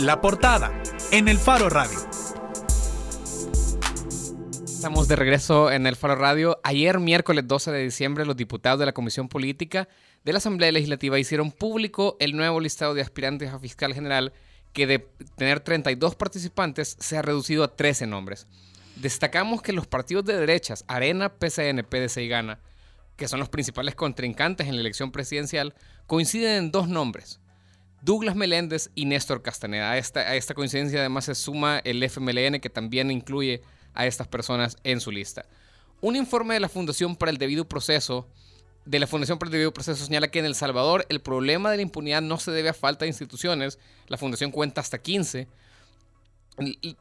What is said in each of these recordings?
La portada en el Faro Radio. Estamos de regreso en el Faro Radio. Ayer, miércoles 12 de diciembre, los diputados de la Comisión Política de la Asamblea Legislativa hicieron público el nuevo listado de aspirantes a fiscal general que de tener 32 participantes se ha reducido a 13 nombres. Destacamos que los partidos de derechas, Arena, PCN, PDC y Gana, que son los principales contrincantes en la elección presidencial, coinciden en dos nombres. Douglas Meléndez y Néstor Castaneda. A esta, coincidencia además se suma el FMLN que también incluye a estas personas en su lista. Un informe de la Fundación para el Debido Proceso de la Fundación para el Debido Proceso señala que en El Salvador el problema de la impunidad no se debe a falta de instituciones. La Fundación cuenta hasta 15.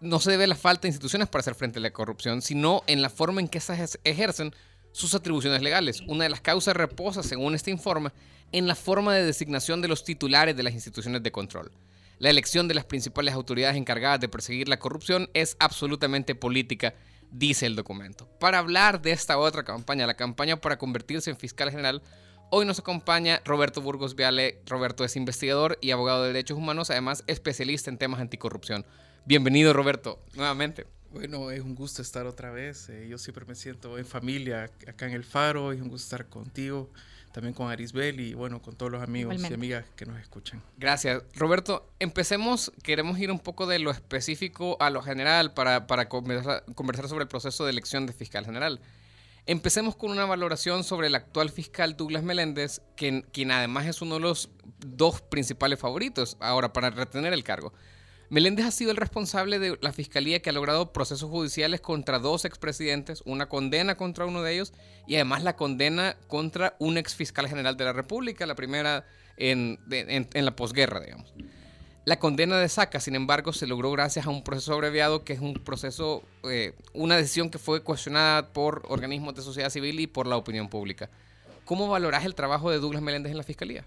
No se debe a la falta de instituciones para hacer frente a la corrupción, sino en la forma en que esas ejercen sus atribuciones legales. Una de las causas reposa, según este informe, en la forma de designación de los titulares de las instituciones de control. La elección de las principales autoridades encargadas de perseguir la corrupción es absolutamente política, dice el documento. Para hablar de esta otra campaña, la campaña para convertirse en fiscal general, hoy nos acompaña Roberto Burgos Viale. Roberto es investigador y abogado de derechos humanos, además especialista en temas anticorrupción. Bienvenido, Roberto, nuevamente. Bueno, es un gusto estar otra vez. Eh, yo siempre me siento en familia acá en el Faro. Es un gusto estar contigo también con Arisbel y bueno, con todos los amigos y amigas que nos escuchan. Gracias. Roberto, empecemos, queremos ir un poco de lo específico a lo general para, para conversar, sobre el proceso de elección de fiscal general. Empecemos con una valoración sobre el actual fiscal Douglas Meléndez, quien, quien además es uno de los dos principales favoritos ahora para retener el cargo. Meléndez ha sido el responsable de la fiscalía que ha logrado procesos judiciales contra dos expresidentes, una condena contra uno de ellos y además la condena contra un exfiscal general de la República, la primera en, la posguerra, digamos. La condena de Saca, sin embargo, se logró gracias a un proceso abreviado que es un proceso, eh, una decisión que fue cuestionada por organismos de sociedad civil y por la opinión pública. ¿Cómo valoras el trabajo de Douglas Meléndez en la fiscalía?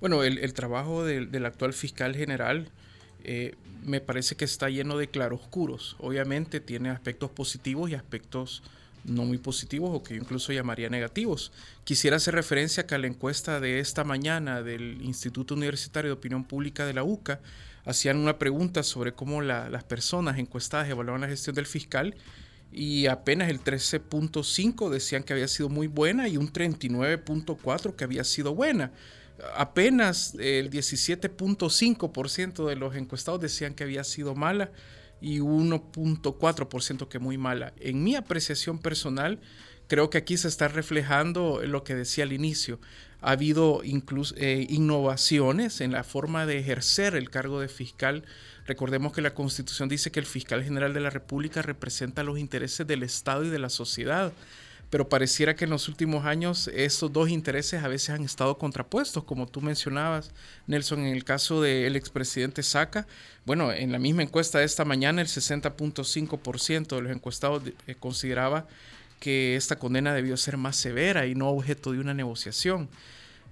Bueno, el, trabajo del actual fiscal general eh, me parece que está lleno de claroscuros. Obviamente tiene aspectos positivos y aspectos no muy positivos o que yo incluso llamaría negativos. Quisiera hacer referencia a que la encuesta de esta mañana del Instituto Universitario de Opinión Pública de la UCA hacían una pregunta sobre cómo las personas encuestadas evaluaban la gestión del fiscal y apenas el 13.5 decían que había sido muy buena y un 39.4 que había sido buena apenas el 17.5% de los encuestados decían que había sido mala y 1.4% que muy mala. En mi apreciación personal, creo que aquí se está reflejando lo que decía al inicio. Ha habido incluso eh, innovaciones en la forma de ejercer el cargo de fiscal. Recordemos que la Constitución dice que el fiscal general de la República representa los intereses del Estado y de la sociedad pero pareciera que en los últimos años estos dos intereses a veces han estado contrapuestos, como tú mencionabas, Nelson, en el caso del expresidente Saca. Bueno, en la misma encuesta de esta mañana, el 60.5% de los encuestados eh, consideraba que esta condena debió ser más severa y no objeto de una negociación.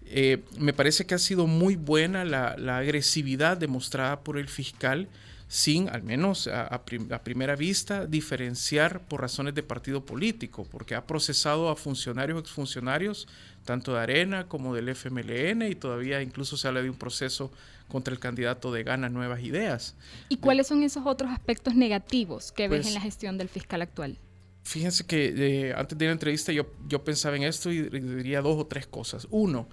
Eh, me parece que ha sido muy buena la, la agresividad demostrada por el fiscal sin, al menos a, primera vista, diferenciar por razones de partido político, porque ha procesado a funcionarios, exfuncionarios, tanto de Arena como del FMLN, y todavía incluso se habla de un proceso contra el candidato de Gana Nuevas Ideas. ¿Y cuáles son esos otros aspectos negativos que ves pues en la gestión del fiscal actual? Fíjense que eh, antes de la entrevista yo, yo pensaba en esto y diría dos o tres cosas. Uno,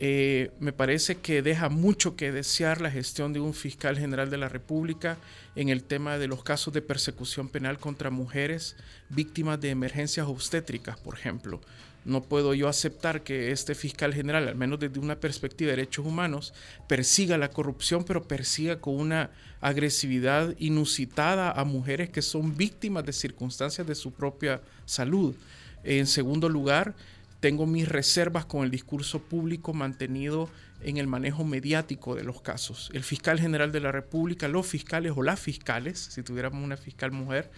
eh, me parece que deja mucho que desear la gestión de un fiscal general de la República en el tema de los casos de persecución penal contra mujeres víctimas de emergencias obstétricas, por ejemplo. No puedo yo aceptar que este fiscal general, al menos desde una perspectiva de derechos humanos, persiga la corrupción, pero persiga con una agresividad inusitada a mujeres que son víctimas de circunstancias de su propia salud. En segundo lugar, tengo mis reservas con el discurso público mantenido en el manejo mediático de los casos. El fiscal general de la República, los fiscales o las fiscales, si tuviéramos una fiscal mujer,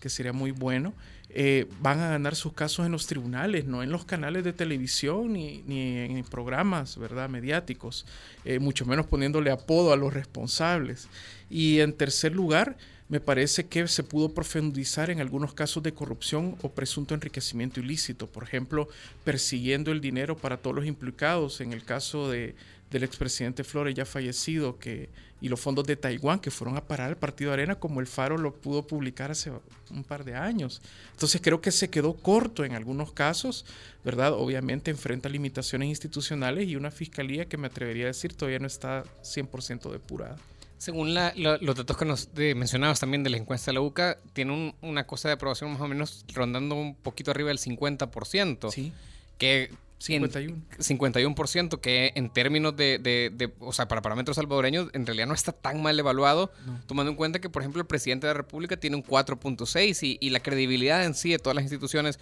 que sería muy bueno, eh, van a ganar sus casos en los tribunales, no en los canales de televisión ni, en programas ¿verdad? mediáticos, eh, mucho menos poniéndole apodo a los responsables. Y en tercer lugar, me parece que se pudo profundizar en algunos casos de corrupción o presunto enriquecimiento ilícito, por ejemplo, persiguiendo el dinero para todos los implicados en el caso de, del expresidente Flores ya fallecido que, y los fondos de Taiwán que fueron a parar al partido Arena como el Faro lo pudo publicar hace un par de años. Entonces creo que se quedó corto en algunos casos, ¿verdad? Obviamente enfrenta limitaciones institucionales y una fiscalía que me atrevería a decir todavía no está 100% depurada. Según los datos que nos mencionabas también de la encuesta de la UCA, tiene una cosa de aprobación más o menos rondando un poquito arriba del 50%. Sí. Que 51. 51%, que en términos de, o sea, para parámetros salvadoreños, en realidad no está tan mal evaluado, tomando en cuenta que, por ejemplo, el presidente de la República tiene un 4.6 y, y, la credibilidad en sí de todas las instituciones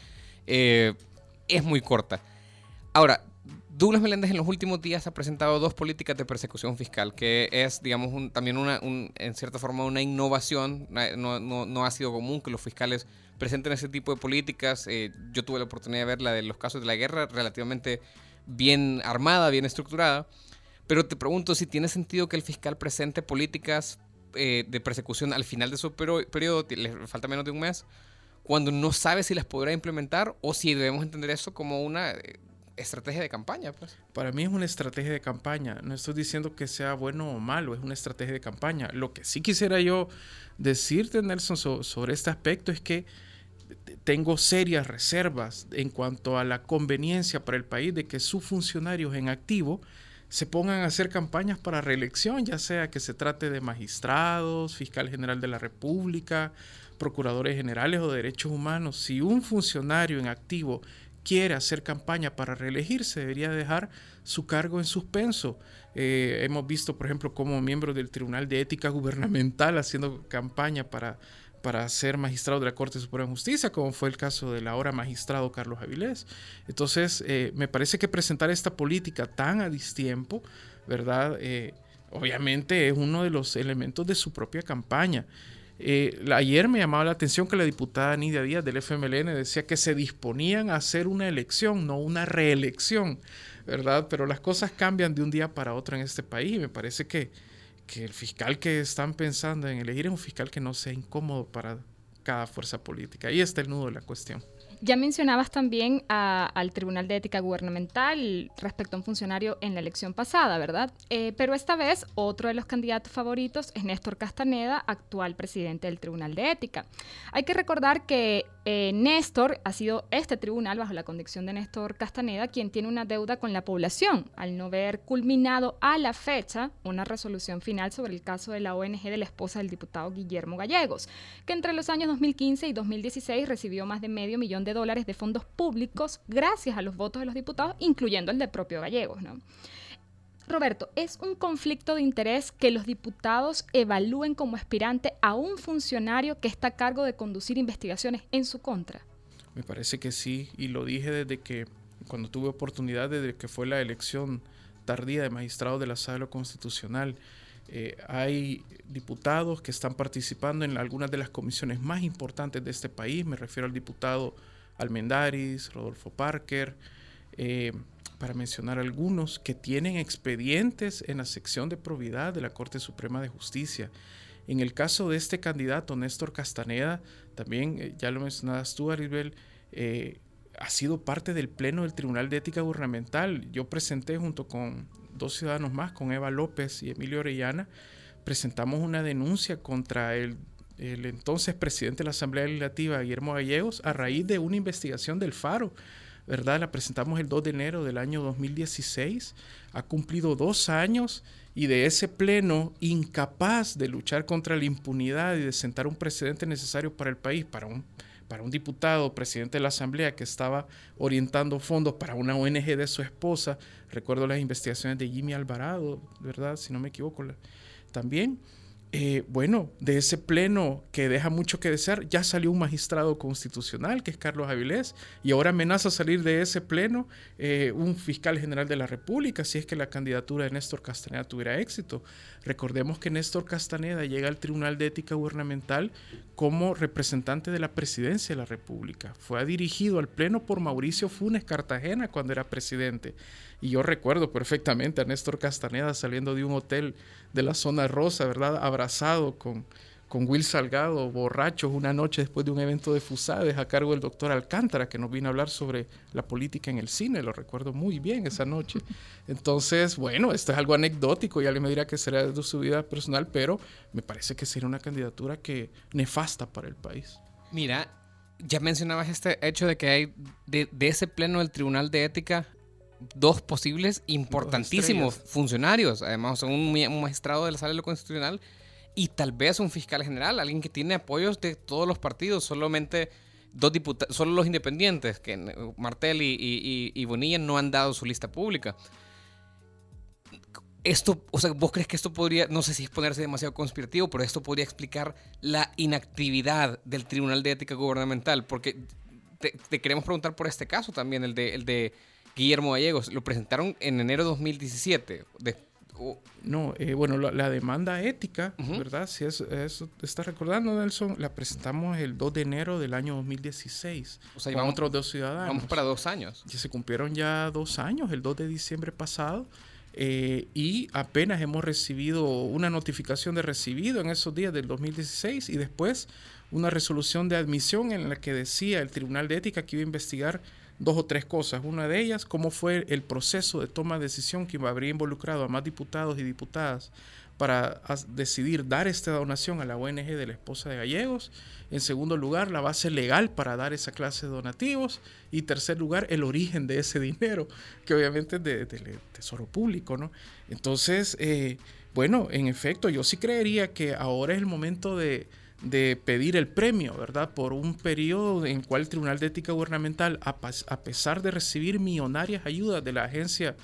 eh, es muy corta. Ahora, Douglas Meléndez en los últimos días ha presentado dos políticas de persecución fiscal, que es, digamos, también una, en cierta forma una innovación. No, ha sido común que los fiscales presenten ese tipo de políticas. Eh, yo tuve la oportunidad de ver la de los casos de la guerra, relativamente bien armada, bien estructurada. Pero te pregunto si tiene sentido que el fiscal presente políticas eh, de persecución al final de su periodo, le falta menos de un mes, cuando no sabe si las podrá implementar o si debemos entender eso como una eh, estrategia de campaña, pues. Para mí es una estrategia de campaña. No estoy diciendo que sea bueno o malo, es una estrategia de campaña. Lo que sí quisiera yo decirte, Nelson, sobre este aspecto es que tengo serias reservas en cuanto a la conveniencia para el país de que sus funcionarios en activo se pongan a hacer campañas para reelección, ya sea que se trate de magistrados, fiscal general de la República, procuradores generales o derechos humanos. Si un funcionario en activo quiere hacer campaña para reelegirse, debería dejar su cargo en suspenso. Eh, hemos visto, por ejemplo, como miembro del Tribunal de Ética Gubernamental haciendo campaña para, para ser magistrado de la Corte Suprema de Justicia, como fue el caso del ahora magistrado Carlos Avilés. Entonces, eh, me parece que presentar esta política tan a distiempo, ¿verdad? Eh, obviamente es uno de los elementos de su propia campaña. Eh, ayer me llamaba la atención que la diputada Nidia Díaz del FMLN decía que se disponían a hacer una elección, no una reelección, ¿verdad? Pero las cosas cambian de un día para otro en este país y me parece que, que el fiscal que están pensando en elegir es un fiscal que no sea incómodo para cada fuerza política. Ahí está el nudo de la cuestión. Ya mencionabas también al Tribunal de Ética Gubernamental respecto a un funcionario en la elección pasada, ¿verdad? Eh, pero esta vez otro de los candidatos favoritos es Néstor Castaneda, actual presidente del Tribunal de Ética. Hay que recordar que eh, Néstor ha sido este tribunal, bajo la conducción de Néstor Castaneda, quien tiene una deuda con la población, al no ver culminado a la fecha una resolución final sobre el caso de la ONG de la esposa del diputado Guillermo Gallegos, que entre los años 2015 y 2016 recibió más de medio millón de dólares de fondos públicos gracias a los votos de los diputados, incluyendo el del propio Gallegos. ¿no? Roberto, ¿es un conflicto de interés que los diputados evalúen como aspirante a un funcionario que está a cargo de conducir investigaciones en su contra? Me parece que sí, y lo dije desde que, cuando tuve oportunidad, desde que fue la elección tardía de magistrado de la Sala Constitucional. Eh, hay diputados que están participando en algunas de las comisiones más importantes de este país, me refiero al diputado Almendaris, Rodolfo Parker, eh, para mencionar algunos, que tienen expedientes en la sección de probidad de la Corte Suprema de Justicia. En el caso de este candidato, Néstor Castaneda, también eh, ya lo mencionabas tú, Aribel, eh, ha sido parte del Pleno del Tribunal de Ética Gubernamental. Yo presenté junto con dos ciudadanos más, con Eva López y Emilio Orellana, presentamos una denuncia contra el, el entonces presidente de la Asamblea Legislativa, Guillermo Gallegos, a raíz de una investigación del Faro ¿verdad? La presentamos el 2 de enero del año 2016, ha cumplido dos años y de ese pleno incapaz de luchar contra la impunidad y de sentar un precedente necesario para el país, para un, para un diputado, presidente de la Asamblea que estaba orientando fondos para una ONG de su esposa, recuerdo las investigaciones de Jimmy Alvarado, ¿verdad? Si no me equivoco, también eh, bueno, de ese pleno que deja mucho que desear, ya salió un magistrado constitucional, que es Carlos Avilés, y ahora amenaza salir de ese pleno eh, un fiscal general de la República, si es que la candidatura de Néstor Castaneda tuviera éxito. Recordemos que Néstor Castaneda llega al Tribunal de Ética Gubernamental como representante de la presidencia de la República. Fue dirigido al pleno por Mauricio Funes Cartagena cuando era presidente. Y yo recuerdo perfectamente a Néstor Castaneda saliendo de un hotel de la zona rosa, ¿verdad? Abrazado con, con Will Salgado, borrachos, una noche después de un evento de Fusades a cargo del doctor Alcántara, que nos vino a hablar sobre la política en el cine, lo recuerdo muy bien esa noche. Entonces, bueno, esto es algo anecdótico, ya le me dirá que será de su vida personal, pero me parece que sería una candidatura que nefasta para el país. Mira, ya mencionabas este hecho de que hay de, ese pleno del Tribunal de Ética dos posibles importantísimos funcionarios, además un, un magistrado de la sala de lo constitucional y tal vez un fiscal general, alguien que tiene apoyos de todos los partidos, solamente dos diputados, solo los independientes, que Martel y, Bonilla no han dado su lista pública. Esto, o sea, vos crees que esto podría, no sé si es ponerse demasiado conspirativo, pero esto podría explicar la inactividad del Tribunal de Ética Gubernamental, porque te, queremos preguntar por este caso también, el de, el de Guillermo Gallegos. Lo presentaron en enero de 2017, de, no, eh, bueno, la, demanda ética, ¿verdad? Si es, eso está recordando, Nelson, la presentamos el 2 de enero del año 2016. O sea, con otros dos ciudadanos. Vamos para dos años. Ya se cumplieron ya dos años, el 2 de diciembre pasado. Eh, y apenas hemos recibido una notificación de recibido en esos días del 2016 y después una resolución de admisión en la que decía el Tribunal de Ética que iba a investigar dos o tres cosas. Una de ellas, cómo fue el proceso de toma de decisión que habría involucrado a más diputados y diputadas para decidir dar esta donación a la ONG de la esposa de Gallegos. En segundo lugar, la base legal para dar esa clase de donativos. Y tercer lugar, el origen de ese dinero, que obviamente es del tesoro público, ¿no? Entonces, eh, bueno, en efecto, yo sí creería que ahora es el momento de, de pedir el premio, ¿verdad? Por un periodo en cual el Tribunal de Ética Gubernamental, a, pesar de recibir millonarias ayudas de la Agencia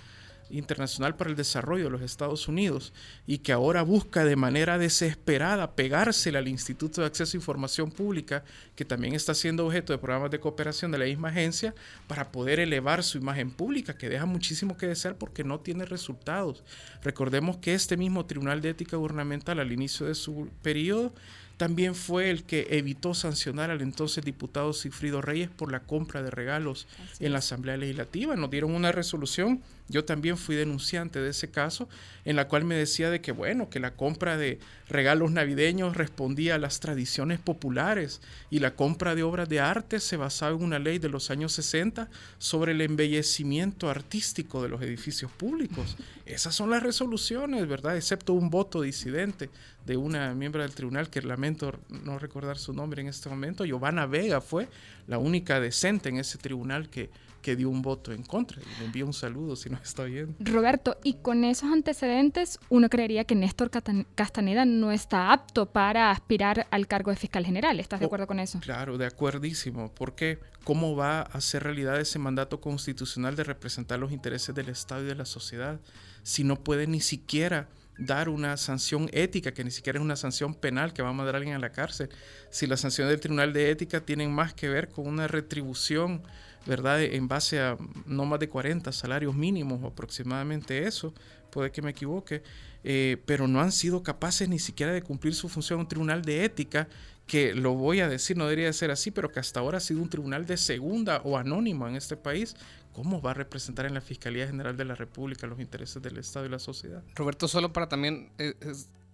Internacional para el Desarrollo de los Estados Unidos y que ahora busca de manera desesperada pegársela al Instituto de Acceso a Información Pública, que también está siendo objeto de programas de cooperación de la misma agencia, para poder elevar su imagen pública, que deja muchísimo que desear porque no tiene resultados. Recordemos que este mismo Tribunal de Ética Gubernamental al inicio de su periodo también fue el que evitó sancionar al entonces diputado Cifrido Reyes por la compra de regalos en la Asamblea Legislativa. Nos dieron una resolución, yo también fui denunciante de ese caso, en la cual me decía de que, bueno, que la compra de regalos navideños respondía a las tradiciones populares y la compra de obras de arte se basaba en una ley de los años 60 sobre el embellecimiento artístico de los edificios públicos. Esas son las resoluciones, ¿verdad? Excepto un voto disidente de una miembro del tribunal que lamento no recordar su nombre en este momento, Giovanna Vega fue la única decente en ese tribunal que, que dio un voto en contra. Y le envío un saludo si no está bien. Roberto, y con esos antecedentes, uno creería que Néstor Castaneda no está apto para aspirar al cargo de fiscal general. ¿Estás de oh, acuerdo con eso? Claro, de acuerdísimo. Porque ¿cómo va a hacer realidad ese mandato constitucional de representar los intereses del Estado y de la sociedad si no puede ni siquiera dar una sanción ética, que ni siquiera es una sanción penal que va a mandar a alguien a la cárcel. Si las sanciones del Tribunal de Ética tienen más que ver con una retribución, ¿verdad? En base a no más de 40 salarios mínimos, aproximadamente eso, puede que me equivoque, eh, pero no han sido capaces ni siquiera de cumplir su función un tribunal de ética que lo voy a decir, no debería ser así, pero que hasta ahora ha sido un tribunal de segunda o anónimo en este país, ¿cómo va a representar en la Fiscalía General de la República los intereses del Estado y la sociedad? Roberto, solo para también eh,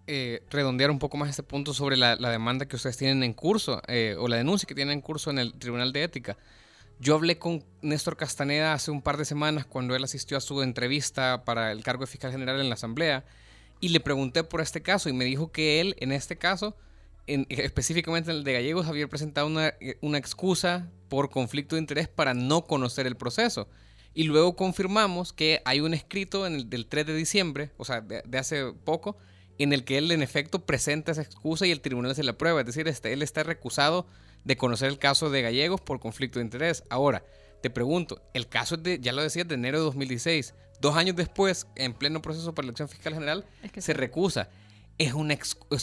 eh, redondear un poco más este punto sobre la, demanda que ustedes tienen en curso, eh, o la denuncia que tienen en curso en el Tribunal de Ética. Yo hablé con Néstor Castaneda hace un par de semanas cuando él asistió a su entrevista para el cargo de fiscal general en la Asamblea y le pregunté por este caso y me dijo que él, en este caso, específicamente en el de Gallegos, había presentado una, una, excusa por conflicto de interés para no conocer el proceso. Y luego confirmamos que hay un escrito en el, del 3 de diciembre, o sea, de, hace poco, en el que él en efecto presenta esa excusa y el tribunal se la prueba. Es decir, este, él está recusado de conocer el caso de Gallegos por conflicto de interés. Ahora, te pregunto, el caso es de, ya lo decía, de enero de 2016. Dos años después, en pleno proceso para elección fiscal general, se recusa. Es una,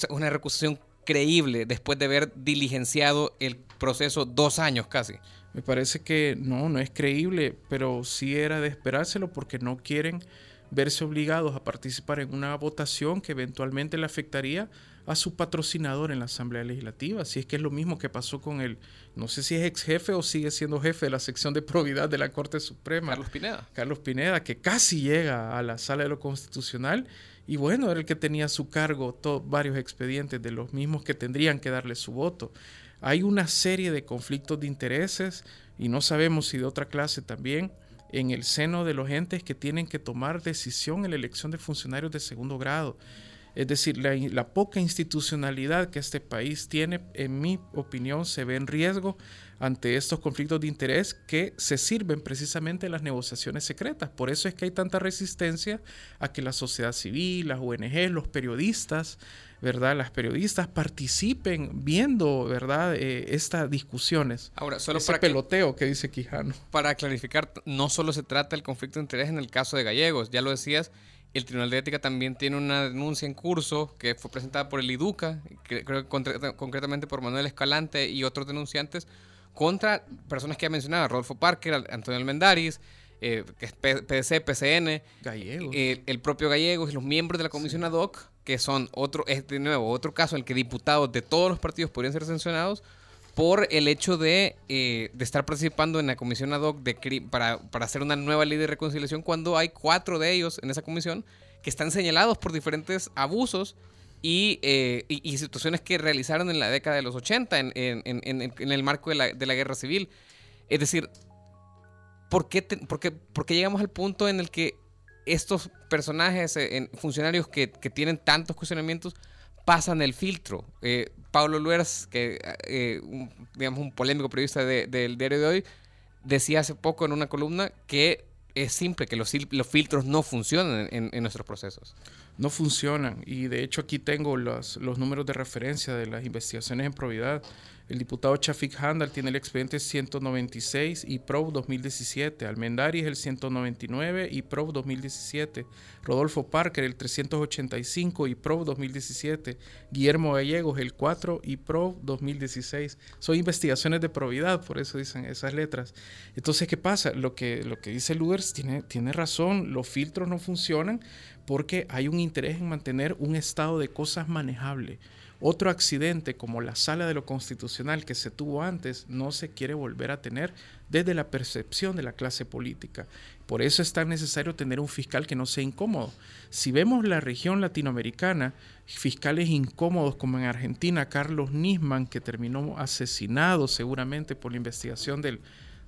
una recusación creíble después de haber diligenciado el proceso dos años casi. Me parece que no, no es creíble, pero sí era de esperárselo porque no quieren verse obligados a participar en una votación que eventualmente le afectaría a su patrocinador en la Asamblea Legislativa. Si es que es lo mismo que pasó con el, no sé si es ex jefe o sigue siendo jefe de la sección de probidad de la Corte Suprema. Carlos Pineda. Carlos Pineda, que casi llega a la sala de lo constitucional y bueno, era el que tenía a su cargo varios expedientes de los mismos que tendrían que darle su voto. Hay una serie de conflictos de intereses y no sabemos si de otra clase también en el seno de los entes que tienen que tomar decisión en la elección de funcionarios de segundo grado. Es decir, la, poca institucionalidad que este país tiene, en mi opinión, se ve en riesgo ante estos conflictos de interés que se sirven precisamente las negociaciones secretas. Por eso es que hay tanta resistencia a que la sociedad civil, las ONG, los periodistas, ¿verdad? Las periodistas participen viendo, ¿verdad? Eh, estas discusiones. Ahora, solo para peloteo que, dice Quijano. Para clarificar, no solo se trata del conflicto de interés en el caso de Gallegos, ya lo decías, el Tribunal de Ética también tiene una denuncia en curso que fue presentada por el IDUCA, creo que concretamente por Manuel Escalante y otros denunciantes, contra personas que ha mencionado, Rodolfo Parker, Antonio Almendaris, eh, PDC, PCN, Gallegos. Eh, el propio Gallegos y los miembros de la comisión ad hoc, que son otro, es de nuevo otro caso en el que diputados de todos los partidos podrían ser sancionados por el hecho de, eh, de estar participando en la comisión ad hoc de, para, para hacer una nueva ley de reconciliación cuando hay cuatro de ellos en esa comisión que están señalados por diferentes abusos y, eh, y, situaciones que realizaron en la década de los 80 en, en, el marco de la, de la, guerra civil. Es decir, ¿por qué, por qué, por qué llegamos al punto en el que estos personajes, eh, funcionarios que, que, tienen tantos cuestionamientos, pasan el filtro? Eh, Pablo Luers, que eh, un, digamos un polémico periodista del diario de hoy, decía hace poco en una columna que es simple, que los, filtros no funcionan en, en, nuestros procesos. No funcionan y de hecho aquí tengo los, los números de referencia de las investigaciones en probidad. El diputado Chafik Handal tiene el expediente 196 y PRO 2017. Almendari es el 199 y PRO 2017. Rodolfo Parker el 385 y PRO 2017. Guillermo Gallegos el 4 y PRO 2016. Son investigaciones de probidad, por eso dicen esas letras. Entonces, ¿qué pasa? Lo que, lo que dice Luders tiene, tiene razón. Los filtros no funcionan porque hay un interés en mantener un estado de cosas manejable. Otro accidente como la sala de lo constitucional que se tuvo antes no se quiere volver a tener desde la percepción de la clase política. Por eso es tan necesario tener un fiscal que no sea incómodo. Si vemos la región latinoamericana, fiscales incómodos como en Argentina, Carlos Nisman, que terminó asesinado seguramente por la investigación del,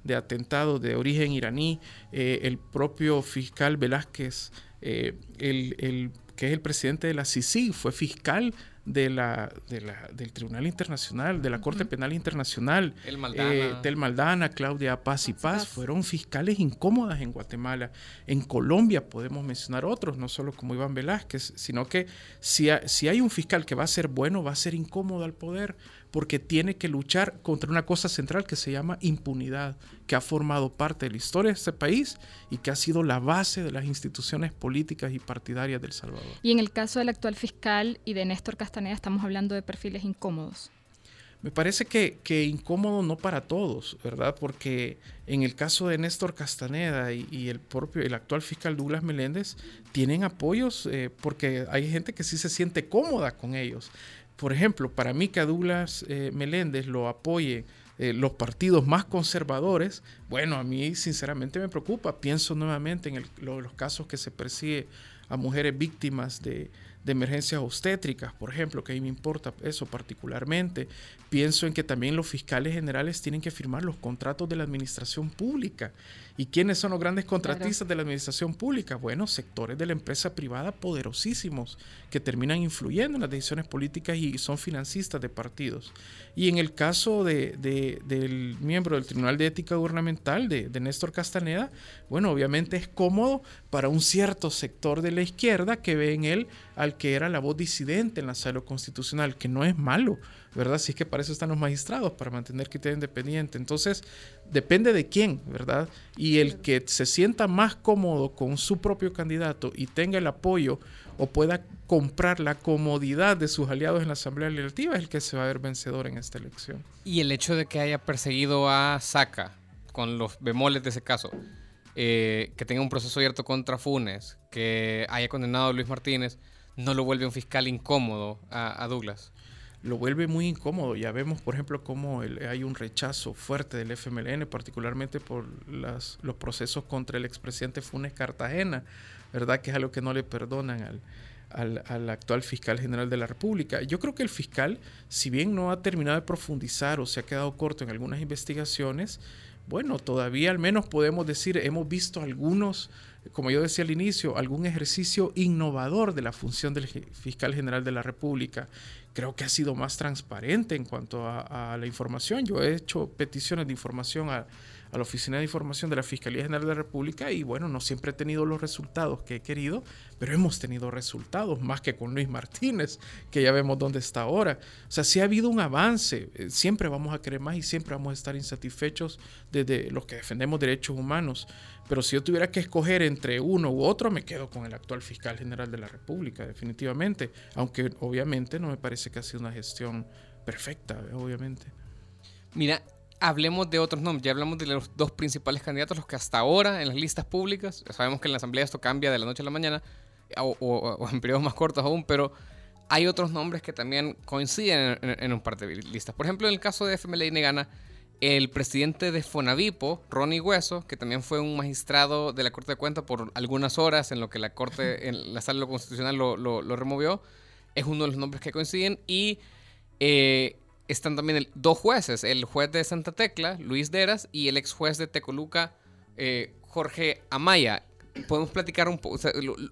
de atentado de origen iraní, eh, el propio fiscal Velázquez, eh, el, que es el presidente de la CICIG, fue fiscal de la, de la, del Tribunal Internacional, de la Corte Penal Internacional, el Maldana. Eh, Tel Maldana, Claudia Paz y Paz, fueron fiscales incómodas en Guatemala. En Colombia podemos mencionar otros, no solo como Iván Velázquez, sino que si, si hay un fiscal que va a ser bueno, va a ser incómodo al poder, porque tiene que luchar contra una cosa central que se llama impunidad, que ha formado parte de la historia de este país y que ha sido la base de las instituciones políticas y partidarias del Salvador. Y en el caso del actual fiscal y de Néstor Castaneda estamos hablando de perfiles incómodos. Me parece que, que, incómodo no para todos, ¿verdad? Porque en el caso de Néstor Castaneda y, el propio, el actual fiscal Douglas Meléndez, tienen apoyos eh, porque hay gente que sí se siente cómoda con ellos por ejemplo, para mí que a Douglas eh, Meléndez lo apoye eh, los partidos más conservadores, bueno, a mí sinceramente me preocupa. Pienso nuevamente en los casos que se persigue a mujeres víctimas de, de emergencias obstétricas, por ejemplo, que a mí me importa eso particularmente. Pienso en que también los fiscales generales tienen que firmar los contratos de la administración pública. ¿Y quiénes son los grandes contratistas de la administración pública? Bueno, sectores de la empresa privada poderosísimos que terminan influyendo en las decisiones políticas y son financistas de partidos. Y en el caso de, del miembro del Tribunal de Ética Gubernamental, de, de Néstor Castaneda, bueno, obviamente es cómodo para un cierto sector de la izquierda que ve en él al que era la voz disidente en la sala constitucional, que no es malo, ¿verdad? Si es que para eso están los magistrados, para mantener criterio independiente. Entonces, depende de quién, ¿verdad? Y el que se sienta más cómodo con su propio candidato y tenga el apoyo o pueda comprar la comodidad de sus aliados en la Asamblea Legislativa es el que se va a ver vencedor en esta elección. Y el hecho de que haya perseguido a Saca, con los bemoles de ese caso, eh, que tenga un proceso abierto contra Funes, que haya condenado a Luis Martínez, no lo vuelve un fiscal incómodo a Douglas lo vuelve muy incómodo. Ya vemos, por ejemplo, cómo hay un rechazo fuerte del FMLN, particularmente por los procesos contra el expresidente Funes Cartagena, ¿verdad? Que es algo que no le perdonan al, al, actual fiscal general de la República. Yo creo que el fiscal, si bien no ha terminado de profundizar o se ha quedado corto en algunas investigaciones, bueno, todavía al menos podemos decir, hemos visto algunos, como yo decía al inicio, algún ejercicio innovador de la función del fiscal general de la República. Creo que ha sido más transparente en cuanto a, a la información. Yo he hecho peticiones de información a, a la Oficina de Información de la Fiscalía General de la República y bueno, no siempre he tenido los resultados que he querido, pero hemos tenido resultados, más que con Luis Martínez, que ya vemos dónde está ahora. O sea, sí ha habido un avance, eh, siempre vamos a querer más y siempre vamos a estar insatisfechos desde los que defendemos derechos humanos, pero si yo tuviera que escoger entre uno u otro, me quedo con el actual fiscal general de la República, definitivamente, aunque obviamente no me parece que ha sido una gestión perfecta, obviamente. Mira, hablemos de otros nombres. Ya hablamos de los dos principales candidatos, los que hasta ahora en las listas públicas, sabemos que en la Asamblea esto cambia de la noche a la mañana, o, en periodos más cortos aún, pero hay otros nombres que también coinciden en, un par de listas. Por ejemplo, en el caso de FMLA y Negana, el presidente de Fonavipo, Ronnie Hueso, que también fue un magistrado de la Corte de Cuentas por algunas horas en lo que la Corte, en la Sala Constitucional lo, lo, removió, es uno de los nombres que coinciden y... Eh, están también dos jueces, el juez de Santa Tecla, Luis Deras, y el ex juez de Tecoluca, eh, Jorge Amaya. Podemos platicar un poco,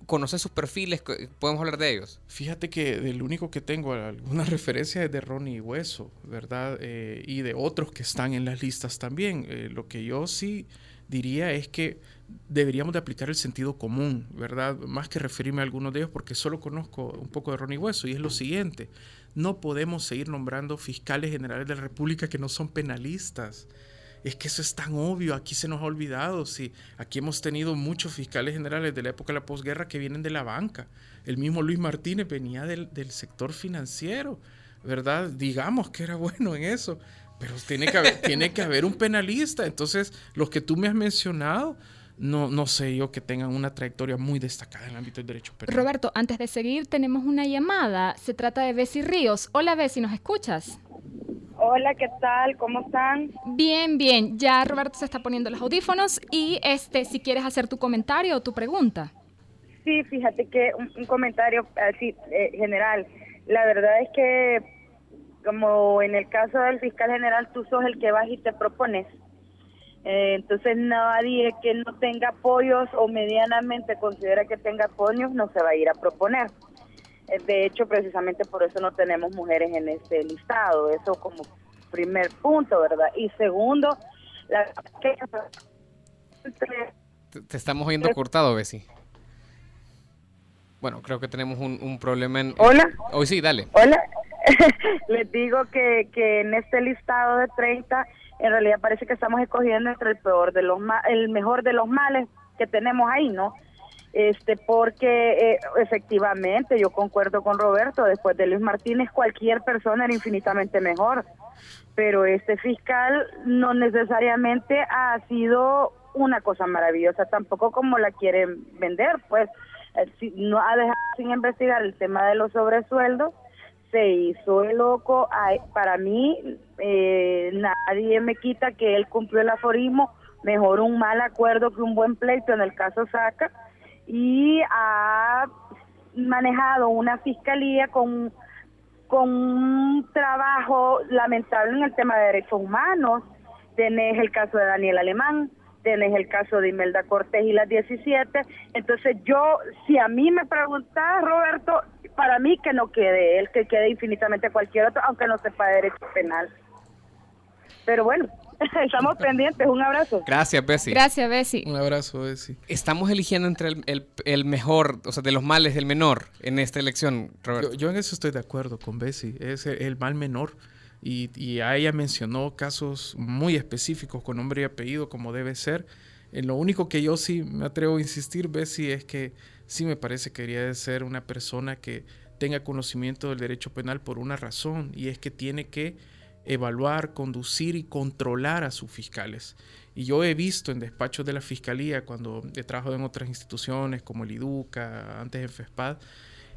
conocer sus perfiles, podemos hablar de ellos. Fíjate que del único que tengo alguna referencia es de Ronnie Hueso, ¿verdad? Eh, y de otros que están en las listas también. Eh, lo que yo sí diría es que deberíamos de aplicar el sentido común, ¿verdad? Más que referirme a algunos de ellos porque solo conozco un poco de Ronnie Hueso y es lo siguiente no podemos seguir nombrando fiscales generales de la República que no son penalistas. Es que eso es tan obvio, aquí se nos ha olvidado. Sí, aquí hemos tenido muchos fiscales generales de la época de la posguerra que vienen de la banca. El mismo Luis Martínez venía del, sector financiero, ¿verdad? Digamos que era bueno en eso, pero tiene que tiene que haber un penalista. Entonces, los que tú me has mencionado, no, no sé yo que tengan una trayectoria muy destacada en el ámbito del derecho penal. Roberto, antes de seguir, tenemos una llamada. Se trata de Bessie Ríos. Hola, Bessie, ¿nos escuchas? Hola, ¿qué tal? ¿Cómo están? Bien, bien. Ya Roberto se está poniendo los audífonos y este, si quieres hacer tu comentario o tu pregunta. Sí, fíjate que un, comentario así eh, general. La verdad es que, como en el caso del fiscal general, tú sos el que vas y te propones eh, entonces nadie que no tenga apoyos o medianamente considera que tenga apoyos no se va a ir a proponer. Eh, de hecho, precisamente por eso no tenemos mujeres en este listado. Eso como primer punto, ¿verdad? Y segundo, la... Te, estamos oyendo cortado, Bessie. Bueno, creo que tenemos un, problema en... Hola. Hoy sí, dale. Hola. Les digo que, que en este listado de 30 en realidad parece que estamos escogiendo entre el peor de los el mejor de los males que tenemos ahí, ¿no? Este, porque eh, efectivamente yo concuerdo con Roberto, después de Luis Martínez cualquier persona era infinitamente mejor, pero este fiscal no necesariamente ha sido una cosa maravillosa, tampoco como la quieren vender, pues eh, no ha dejado sin investigar el tema de los sobresueldos se hizo el loco. para mí, eh, nadie me quita que él cumplió el aforismo, mejor un mal acuerdo que un buen pleito en el caso Saca, y ha manejado una fiscalía con, con un trabajo lamentable en el tema de derechos humanos. Tenés el caso de Daniel Alemán, tenés el caso de Imelda Cortés y las 17. Entonces yo, si a mí me preguntás, Roberto, para mí que no quede él, que quede infinitamente cualquier otro, aunque no sepa derecho penal. Pero bueno, estamos pendientes. Un abrazo. Gracias, Bessie. Gracias, Bessie. Un abrazo, Bessie. Estamos eligiendo entre el, el, mejor, o sea, de los males, el menor en esta elección, Roberto. Yo, en eso estoy de acuerdo con Bessie. Es el, mal menor. Y, y, a ella mencionó casos muy específicos con nombre y apellido, como debe ser. En lo único que yo sí me atrevo a insistir, Bessie, es que sí me parece que debería ser una persona que tenga conocimiento del derecho penal por una razón y es que tiene que evaluar, conducir y controlar a sus fiscales. Y yo he visto en despachos de la fiscalía, cuando he trabajado en otras instituciones como el IDUCA, antes en FESPAD,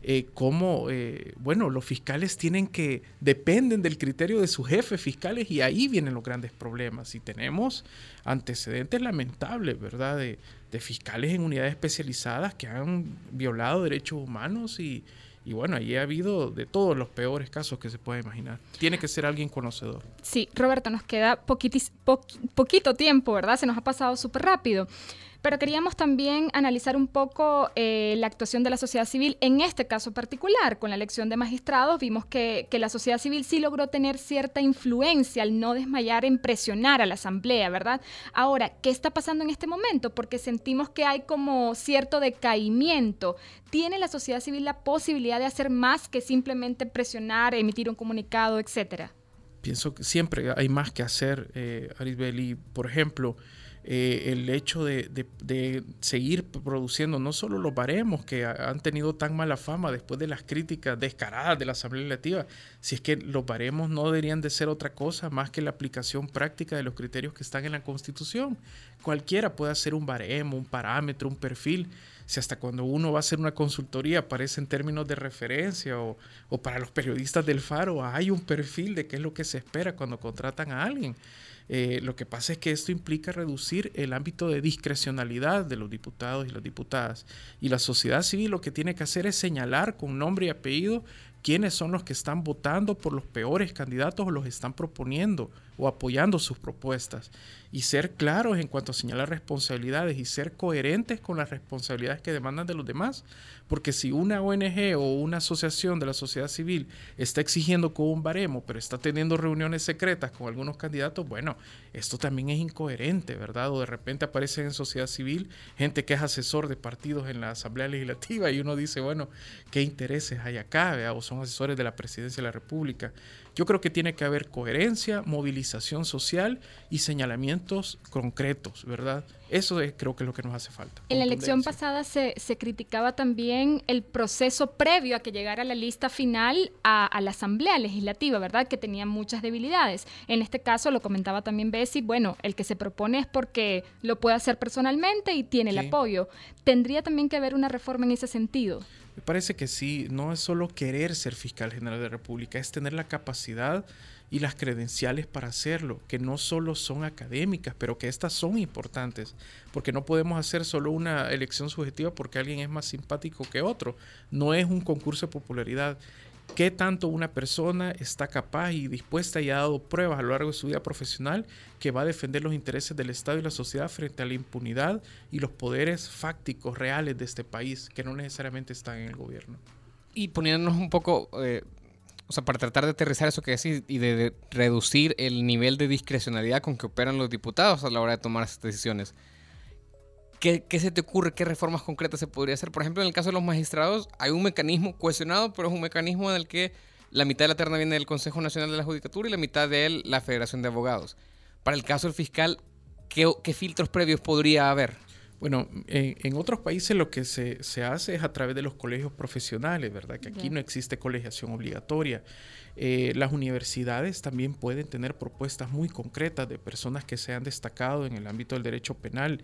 eh, cómo, eh, bueno, los fiscales tienen que, dependen del criterio de sus jefes fiscales y ahí vienen los grandes problemas. Y tenemos antecedentes lamentables, ¿verdad? De, de fiscales en unidades especializadas que han violado derechos humanos y, y bueno, ahí ha habido de todos los peores casos que se puede imaginar. Tiene que ser alguien conocedor. Sí, Roberto, nos queda poquitis, poquito tiempo, ¿verdad? Se nos ha pasado súper rápido. Pero queríamos también analizar un poco eh, la actuación de la sociedad civil en este caso particular. Con la elección de magistrados vimos que, la sociedad civil sí logró tener cierta influencia al no desmayar en presionar a la Asamblea, ¿verdad? Ahora, ¿qué está pasando en este momento? Porque sentimos que hay como cierto decaimiento. ¿Tiene la sociedad civil la posibilidad de hacer más que simplemente presionar, emitir un comunicado, etcétera? Pienso que siempre hay más que hacer, eh, Arisbel, por ejemplo, eh, el hecho de, seguir produciendo no solo los baremos que han tenido tan mala fama después de las críticas descaradas de la Asamblea Legislativa, si es que los baremos no deberían de ser otra cosa más que la aplicación práctica de los criterios que están en la Constitución. Cualquiera puede hacer un baremo, un parámetro, un perfil. Si hasta cuando uno va a hacer una consultoría aparece en términos de referencia o, o para los periodistas del Faro hay un perfil de qué es lo que se espera cuando contratan a alguien. Eh, lo que pasa es que esto implica reducir el ámbito de discrecionalidad de los diputados y las diputadas. Y la sociedad civil lo que tiene que hacer es señalar con nombre y apellido quiénes son los que están votando por los peores candidatos o los están proponiendo o apoyando sus propuestas. Y ser claros en cuanto a señalar responsabilidades y ser coherentes con las responsabilidades que demandan de los demás. Porque si una ONG o una asociación de la sociedad civil está exigiendo con un baremo, pero está teniendo reuniones secretas con algunos candidatos, bueno, esto también es incoherente, ¿verdad? O de repente aparece en sociedad civil gente que es asesor de partidos en la Asamblea Legislativa y uno dice, bueno, ¿qué intereses hay acá? O son asesores de la Presidencia de la República. Yo creo que tiene que haber coherencia, movilización social y señalamientos concretos, ¿verdad? Eso es, creo que es lo que nos hace falta. En la elección pasada se, criticaba también el proceso previo a que llegara la lista final a, la Asamblea Legislativa, ¿verdad? Que tenía muchas debilidades. En este caso, lo comentaba también Bessie, bueno, el que se propone es porque lo puede hacer personalmente y tiene el apoyo. ¿Tendría también que haber una reforma en ese sentido? Me parece que sí, no es solo querer ser fiscal general de la República, es tener la capacidad y las credenciales para hacerlo, que no solo son académicas, pero que estas son importantes, porque no podemos hacer solo una elección subjetiva porque alguien es más simpático que otro, no es un concurso de popularidad, qué tanto una persona está capaz y dispuesta y ha dado pruebas a lo largo de su vida profesional que va a defender los intereses del Estado y la sociedad frente a la impunidad y los poderes fácticos reales de este país, que no necesariamente están en el gobierno. Y poniéndonos un poco, eh, o sea, para tratar de aterrizar eso que decís y de, reducir el nivel de discrecionalidad con que operan los diputados a la hora de tomar estas decisiones. ¿Qué, se te ocurre? ¿Qué reformas concretas se podría hacer? Por ejemplo, en el caso de los magistrados, hay un mecanismo cuestionado, pero es un mecanismo en el que la mitad de la terna viene del Consejo Nacional de la Judicatura y la mitad de él la Federación de Abogados. Para el caso del fiscal, ¿qué, filtros previos podría haber? Bueno, en, otros países lo que se, hace es a través de los colegios profesionales, ¿verdad? Que aquí no existe colegiación obligatoria. Eh, las universidades también pueden tener propuestas muy concretas de personas que se han destacado en el ámbito del derecho penal.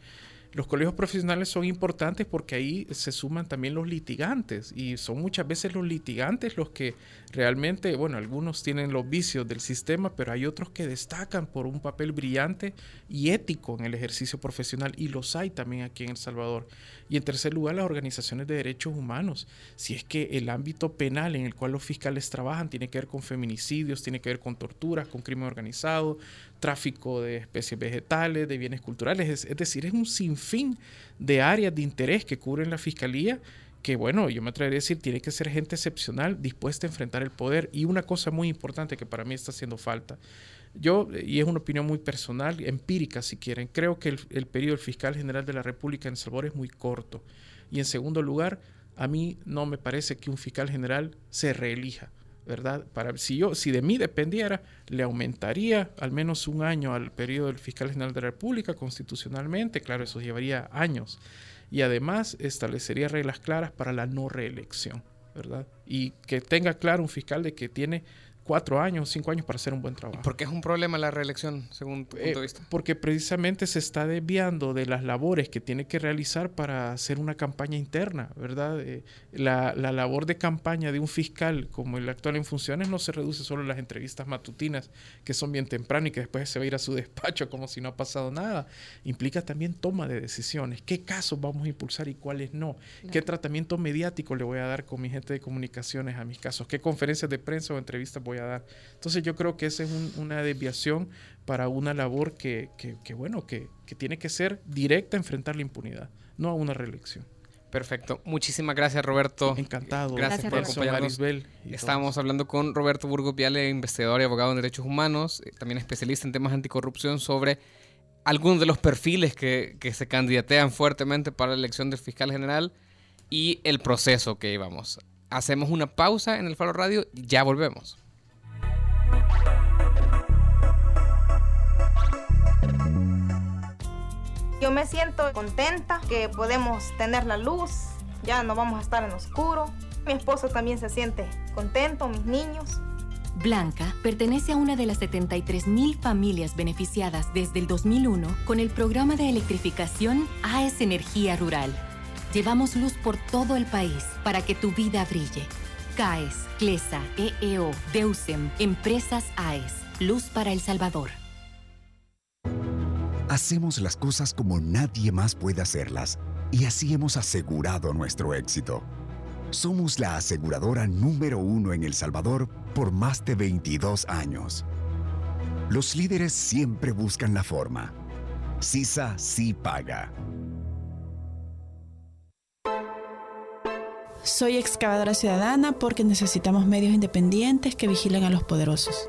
Los colegios profesionales son importantes porque ahí se suman también los litigantes y son muchas veces los litigantes los que realmente, bueno, algunos tienen los vicios del sistema, pero hay otros que destacan por un papel brillante y ético en el ejercicio profesional y los hay también aquí en El Salvador. Y en tercer lugar, las organizaciones de derechos humanos. Si es que el ámbito penal en el cual los fiscales trabajan tiene que ver con feminicidios, tiene que ver con torturas, con crimen organizado, tráfico de especies vegetales, de bienes culturales, es, decir, es un sinfín de áreas de interés que cubren la fiscalía que bueno, yo me atrevería a decir, tiene que ser gente excepcional dispuesta a enfrentar el poder. Y una cosa muy importante que para mí está haciendo falta, yo, y es una opinión muy personal, empírica si quieren, creo que el, periodo del fiscal general de la República en El Salvador es muy corto. Y en segundo lugar, a mí no me parece que un fiscal general se reelija. ¿verdad? Para, si, yo, si de mí dependiera, le aumentaría al menos un año al periodo del fiscal general de la República constitucionalmente, claro, eso llevaría años. Y además establecería reglas claras para la no reelección, ¿verdad? Y que tenga claro un fiscal de que tiene cuatro años, cinco años para hacer un buen trabajo. ¿Por qué es un problema la reelección, según tu punto de Eh, vista? porque precisamente se está desviando de las labores que tiene que realizar para hacer una campaña interna, ¿verdad? Eh, la, la labor de campaña de un fiscal como el actual en funciones no se reduce solo a las entrevistas matutinas, que son bien temprano y que después se va a ir a su despacho como si no ha pasado nada. Implica también toma de decisiones. ¿Qué casos vamos a impulsar y cuáles no? ¿Qué tratamiento mediático le voy a dar con mi gente de comunicaciones a mis casos? ¿Qué conferencias de prensa o entrevistas voy a dar? Entonces yo creo que esa es un- una desviación para una labor que, que- que, bueno, que, que tiene que ser directa a enfrentar la impunidad, no a una reelección. Perfecto. Muchísimas gracias, Roberto. Encantado. Gracias por acompañarnos. Estábamos todos. hablando con Roberto Burgos Viale, investigador y abogado en derechos humanos, eh, también especialista en temas anticorrupción, sobre algunos de los perfiles que, que se candidatean fuertemente para la elección del fiscal general y el proceso que llevamos. Hacemos una pausa en el Faro Radio y ya volvemos. Yo me siento contenta que podemos tener la luz, ya no vamos a estar en oscuro. Mi esposo también se siente contento, mis niños. Blanca pertenece a una de las 73.000 familias beneficiadas desde el 2001 con el programa de electrificación AES Energía Rural. Llevamos luz por todo el país para que tu vida brille. CAES, CLESA, EEO, DEUSEM, Empresas AES, Luz para El Salvador. Hacemos las cosas como nadie más puede hacerlas y así hemos asegurado nuestro éxito. Somos la aseguradora número uno en El Salvador por más de 22 años. Los líderes siempre buscan la forma. CISA sí paga. Soy excavadora ciudadana porque necesitamos medios independientes que vigilen a los poderosos.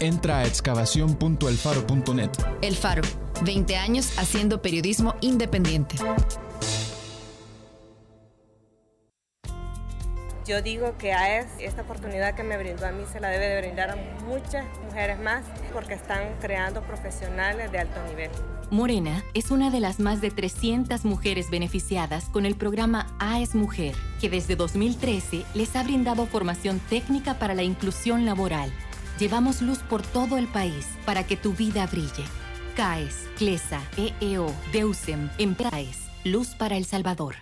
Entra a excavación.elfaro.net. El Faro, 20 años haciendo periodismo independiente. Yo digo que AES, esta oportunidad que me brindó a mí, se la debe de brindar a muchas mujeres más porque están creando profesionales de alto nivel. Morena es una de las más de 300 mujeres beneficiadas con el programa AES Mujer, que desde 2013 les ha brindado formación técnica para la inclusión laboral. Llevamos luz por todo el país para que tu vida brille. CAES, CLESA, EEO, DEUSEM, Empresas, Luz para El Salvador.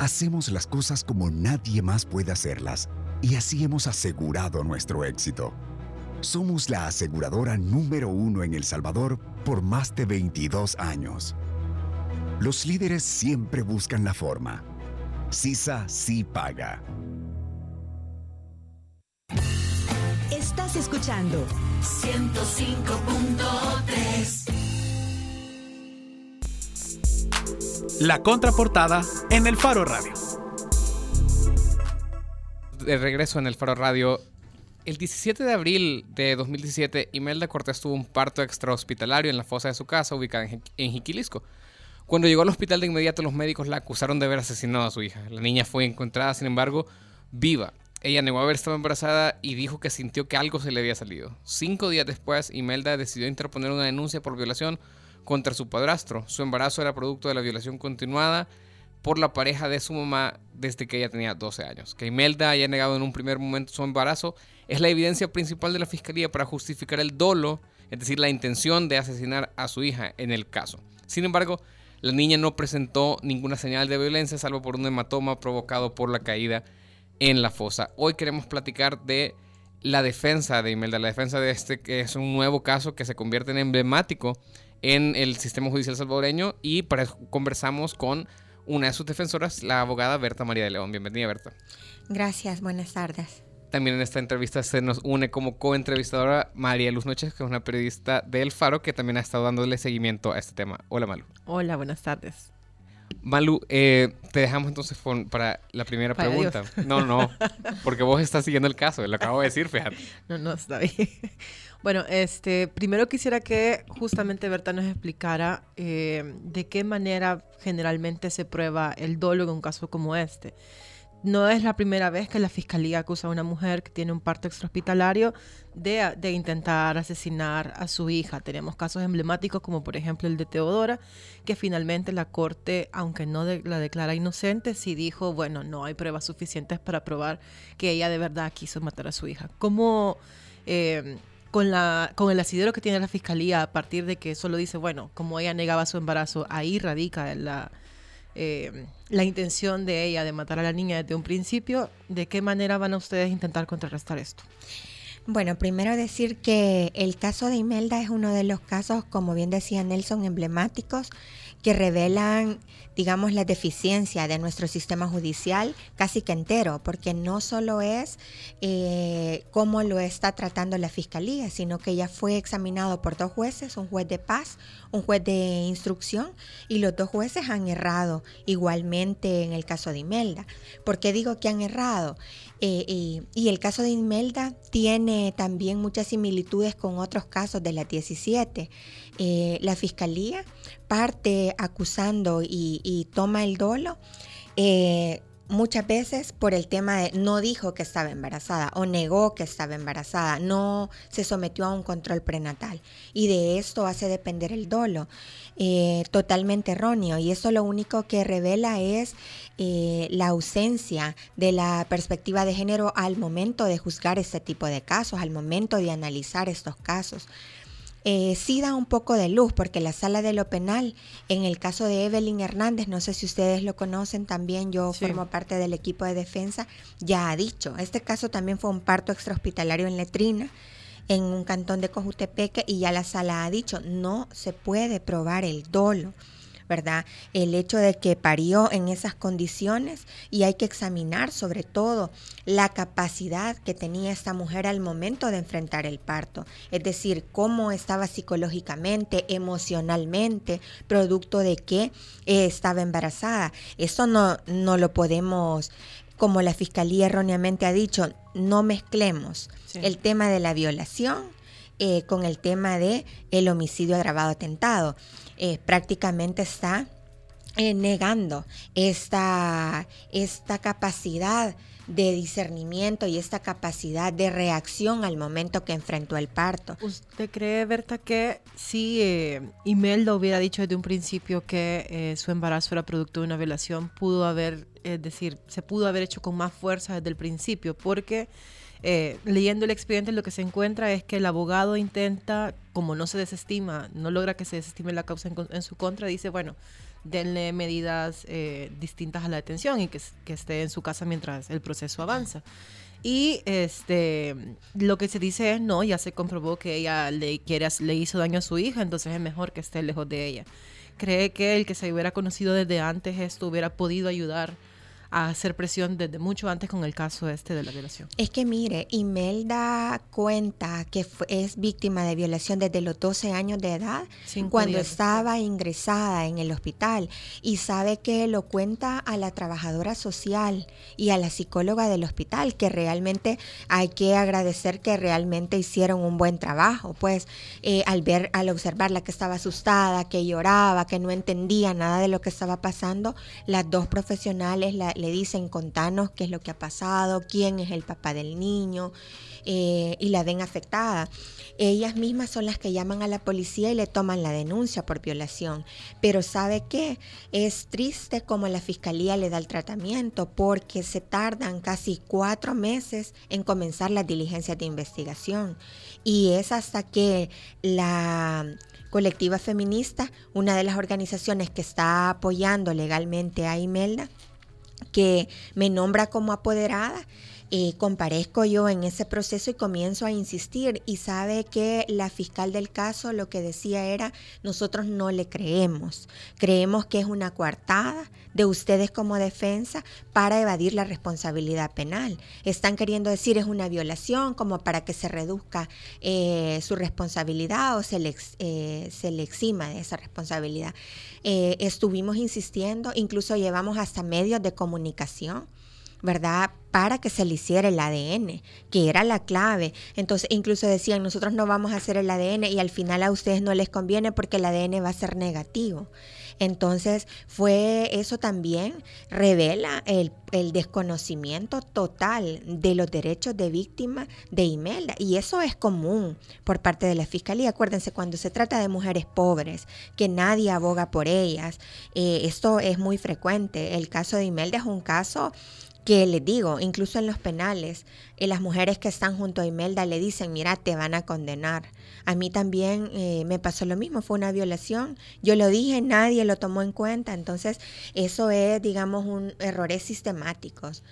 Hacemos las cosas como nadie más puede hacerlas y así hemos asegurado nuestro éxito. Somos la aseguradora número uno en El Salvador por más de 22 años. Los líderes siempre buscan la forma. CISA sí paga. Estás escuchando 105.3. La contraportada en el Faro Radio. De regreso en el Faro Radio. El 17 de abril de 2017, Imelda Cortés tuvo un parto extrahospitalario en la fosa de su casa, ubicada en, Ji- en Jiquilisco. Cuando llegó al hospital de inmediato, los médicos la acusaron de haber asesinado a su hija. La niña fue encontrada, sin embargo, viva. Ella negó haber estado embarazada y dijo que sintió que algo se le había salido. Cinco días después, Imelda decidió interponer una denuncia por violación contra su padrastro. Su embarazo era producto de la violación continuada por la pareja de su mamá desde que ella tenía 12 años. Que Imelda haya negado en un primer momento su embarazo es la evidencia principal de la fiscalía para justificar el dolo, es decir, la intención de asesinar a su hija en el caso. Sin embargo, la niña no presentó ninguna señal de violencia salvo por un hematoma provocado por la caída en la fosa. Hoy queremos platicar de la defensa de Imelda, la defensa de este que es un nuevo caso que se convierte en emblemático en el sistema judicial salvadoreño y para eso conversamos con una de sus defensoras, la abogada Berta María de León. Bienvenida, Berta. Gracias, buenas tardes. También en esta entrevista se nos une como coentrevistadora María Luz Noches, que es una periodista del Faro que también ha estado dándole seguimiento a este tema. Hola, Malu. Hola, buenas tardes. Malu, eh, te dejamos entonces para la primera pregunta. No, no, porque vos estás siguiendo el caso, lo acabo de decir, fíjate. No, no, está bien. Bueno, este, primero quisiera que justamente Berta nos explicara eh, de qué manera generalmente se prueba el dolo en un caso como este no es la primera vez que la fiscalía acusa a una mujer que tiene un parto extrahospitalario de, de, intentar asesinar a su hija. Tenemos casos emblemáticos como por ejemplo el de Teodora, que finalmente la corte, aunque no la declara inocente, sí dijo, bueno, no hay pruebas suficientes para probar que ella de verdad quiso matar a su hija. ¿Cómo... Eh, con, la, con el asidero que tiene la fiscalía a partir de que solo dice, bueno, como ella negaba su embarazo, ahí radica la, eh, la intención de ella de matar a la niña desde un principio, ¿de qué manera van a ustedes intentar contrarrestar esto? Bueno, primero decir que el caso de Imelda es uno de los casos, como bien decía Nelson, emblemáticos que revelan, digamos, la deficiencia de nuestro sistema judicial casi que entero, porque no solo es eh, cómo lo está tratando la fiscalía, sino que ya fue examinado por dos jueces, un juez de paz, un juez de instrucción, y los dos jueces han errado igualmente en el caso de Imelda. ¿Por qué digo que han errado? Eh, y el caso de Imelda tiene también muchas similitudes con otros casos de la 17. Eh, la fiscalía parte acusando y, toma el dolo. Eh, muchas veces por el tema de no dijo que estaba embarazada o negó que estaba embarazada, no se sometió a un control prenatal y de esto hace depender el dolo. Eh, totalmente erróneo y eso lo único que revela es eh, la ausencia de la perspectiva de género al momento de juzgar este tipo de casos, al momento de analizar estos casos eh, sí da un poco de luz, porque la sala de lo penal, en el caso de Evelyn Hernández, no sé si ustedes lo conocen también, yo formo parte del equipo de defensa, ya ha dicho, este caso también fue un parto extrahospitalario en letrina en un cantón de Cojutepeque y ya la sala ha dicho, no se puede probar el dolo. ¿Verdad? El hecho de que parió en esas condiciones y hay que examinar sobre todo la capacidad que tenía esta mujer al momento de enfrentar el parto, es decir, cómo estaba psicológicamente, emocionalmente, producto de que eh, estaba embarazada. Eso no, no lo podemos como la fiscalía erróneamente ha dicho, no mezclemos el tema de la violación eh, con el tema de el homicidio agravado atentado. Eh, prácticamente está eh, negando esta, esta capacidad de discernimiento y esta capacidad de reacción al momento que enfrentó el parto. ¿Usted cree, Berta, que si eh, Imelda hubiera dicho desde un principio que eh, su embarazo era producto de una violación, pudo haber, es decir, se pudo haber hecho con más fuerza desde el principio? Porque eh, leyendo el expediente lo que se encuentra es que el abogado intenta, como no se desestima, no logra que se desestime la causa en, su contra, dice, bueno, denle medidas eh, distintas a la detención y que, esté en su casa mientras el proceso avanza. Y este lo que se dice es no, ya se comprobó que ella le, quiere, le hizo daño a su hija, entonces es mejor que esté lejos de ella. ¿Cree que el que se hubiera conocido desde antes esto hubiera podido ayudar a hacer presión desde mucho antes con el caso este de la violación. Es que mire, Imelda cuenta que es víctima de violación desde los 12 años de edad, cuando estaba ingresada en el hospital, y sabe que lo cuenta a la trabajadora social y a la psicóloga del hospital, que realmente hay que agradecer que realmente hicieron un buen trabajo, pues eh, al ver, al observarla que estaba asustada, que lloraba, que no entendía nada de lo que estaba pasando, las dos profesionales la, le dicen contanos qué es lo que ha pasado, quién es el papá del niño eh, y la ven afectada. Ellas mismas son las que llaman a la policía y le toman la denuncia por violación. Pero ¿sabe qué? Es triste como la fiscalía le da el tratamiento porque se tardan casi cuatro meses en comenzar las diligencias de investigación. Y es hasta que la colectiva feminista, una de las organizaciones que está apoyando legalmente a Imelda, que me nombra como apoderada, eh, comparezco yo en ese proceso y comienzo a insistir y sabe que la fiscal del caso lo que decía era, nosotros no le creemos, creemos que es una coartada de ustedes como defensa para evadir la responsabilidad penal. Están queriendo decir es una violación como para que se reduzca eh, su responsabilidad o se le, eh, se le exima de esa responsabilidad. Eh, estuvimos insistiendo, incluso llevamos hasta medios de comunicación ¿verdad? Para que se le hiciera el ADN, que era la clave. Entonces, incluso decían, nosotros no vamos a hacer el ADN y al final a ustedes no les conviene porque el ADN va a ser negativo. Entonces, fue eso también revela el, desconocimiento total de los derechos de víctima de Imelda. Y eso es común por parte de la Fiscalía. Acuérdense, cuando se trata de mujeres pobres, que nadie aboga por ellas, eh, esto es muy frecuente. El caso de Imelda es un caso que les digo, incluso en los penales, eh, las mujeres que están junto a Imelda le dicen, mira, te van a condenar. A mí también eh, me pasó lo mismo, fue una violación. Yo lo dije, nadie lo tomó en cuenta. Entonces, eso es, digamos, un errores sistemáticos.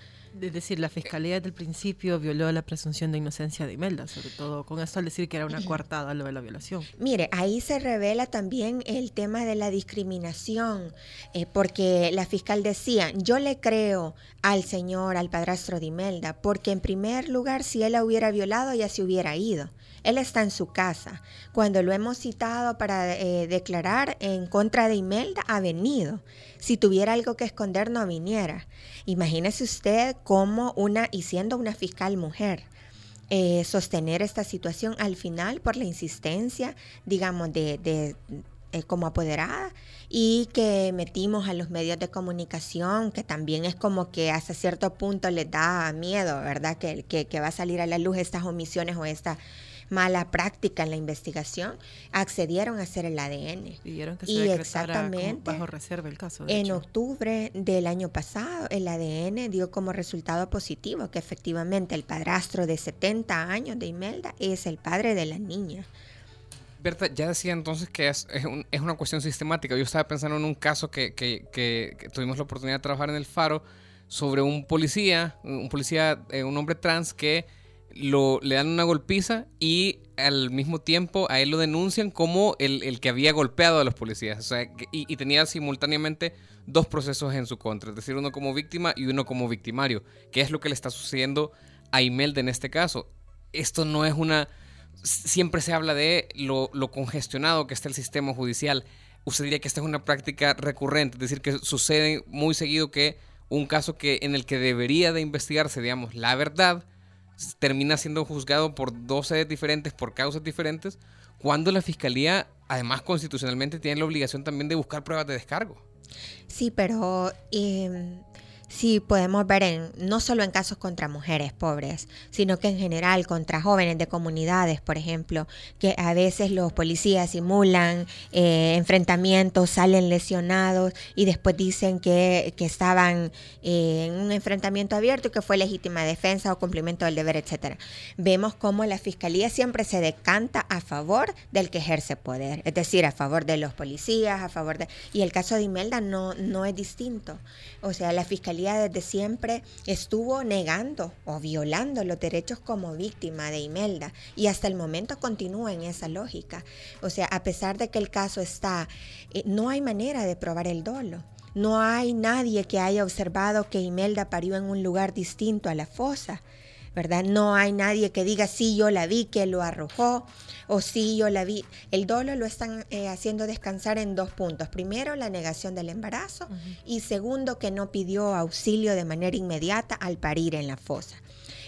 Es decir, la fiscalía desde el principio violó la presunción de inocencia de Imelda, sobre todo con esto al decir que era una coartada lo de la violación. Mire, ahí se revela también el tema de la discriminación, eh, porque la fiscal decía, yo le creo al señor, al padrastro de Imelda, porque en primer lugar, si él la hubiera violado, ya se hubiera ido. Él está en su casa. Cuando lo hemos citado para eh, declarar en contra de Imelda, ha venido. Si tuviera algo que esconder, no viniera. Imagínese usted cómo una, y siendo una fiscal mujer, eh, sostener esta situación al final por la insistencia, digamos, de, eh, como apoderada y que metimos a los medios de comunicación, que también es como que hasta cierto punto les da miedo, ¿verdad? Que, que, que va a salir a la luz estas omisiones o esta mala práctica en la investigación, accedieron a hacer el ADN. Pidieron que se y exactamente bajo reserva el caso. en octubre del año pasado, el ADN dio como resultado positivo que efectivamente el padrastro de 70 años de Imelda es el padre de la niña. Berta, ya decía entonces que es, es, una cuestión sistemática. Yo estaba pensando en un caso que, que, que, tuvimos la oportunidad de trabajar en el Faro sobre un policía, un policía, eh, un hombre trans que lo, le dan una golpiza y al mismo tiempo a él lo denuncian como el, que había golpeado a los policías. O sea, y, tenía simultáneamente dos procesos en su contra, es decir, uno como víctima y uno como victimario, que es lo que le está sucediendo a Imelda en este caso. Esto no es una... Siempre se habla de lo, lo congestionado que está el sistema judicial. Usted diría que esta es una práctica recurrente, es decir, que sucede muy seguido que un caso que en el que debería de investigarse, digamos, la verdad, termina siendo juzgado por dos sedes diferentes, por causas diferentes, cuando la fiscalía, además constitucionalmente, tiene la obligación también de buscar pruebas de descargo. Sí, pero em, Sí, podemos ver en, no solo en casos contra mujeres pobres, sino que en general contra jóvenes de comunidades, por ejemplo, que a veces los policías simulan eh, enfrentamientos, salen lesionados y después dicen que, estaban eh, en un enfrentamiento abierto y que fue legítima defensa o cumplimiento del deber, etcétera. Vemos cómo la fiscalía siempre se decanta a favor del que ejerce poder, es decir, a favor de los policías, a favor de... Y el caso de Imelda no, no es distinto. O sea, la fiscalía desde siempre estuvo negando o violando los derechos como víctima de Imelda y hasta el momento continúa en esa lógica. O sea, a pesar de que el caso está, eh, no hay manera de probar el dolo. No hay nadie que haya observado que Imelda parió en un lugar distinto a la fosa. ¿Verdad? No hay nadie que diga, sí, yo la vi, que lo arrojó, o sí, yo la vi. El dolo lo están eh, haciendo descansar en dos puntos. Primero, la negación del embarazo y segundo, que no pidió auxilio de manera inmediata al parir en la fosa.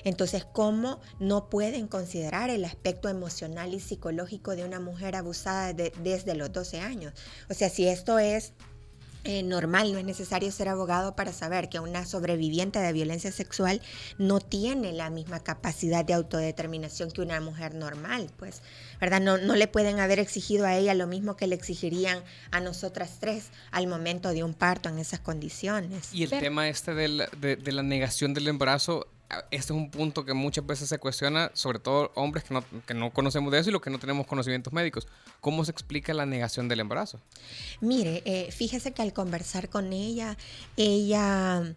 Entonces, ¿cómo no pueden considerar el aspecto emocional y psicológico de una mujer abusada desde los 12 años? O sea, si esto es eh, normal, no es necesario ser abogado para saber que una sobreviviente de violencia sexual no tiene la misma capacidad de autodeterminación que una mujer normal, pues, ¿verdad? No, no le pueden haber exigido a ella lo mismo que le exigirían a nosotras tres al momento de un parto en esas condiciones. Y el tema este de, de la negación del embarazo este es un punto que muchas veces se cuestiona, sobre todo hombres que no, que no conocemos de eso y los que no tenemos conocimientos médicos. ¿Cómo se explica la negación del embarazo? Mire, eh, fíjese que al conversar con ella, ella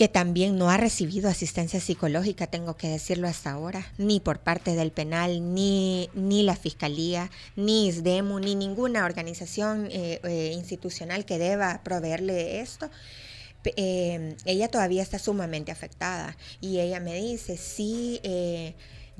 que también no ha recibido asistencia psicológica, tengo que decirlo hasta ahora, ni por parte del penal, ni, ni la fiscalía, ni ISDEMU, ni ninguna organización eh, eh, institucional que deba proveerle esto. Eh, ella todavía está sumamente afectada. Y ella me dice, sí,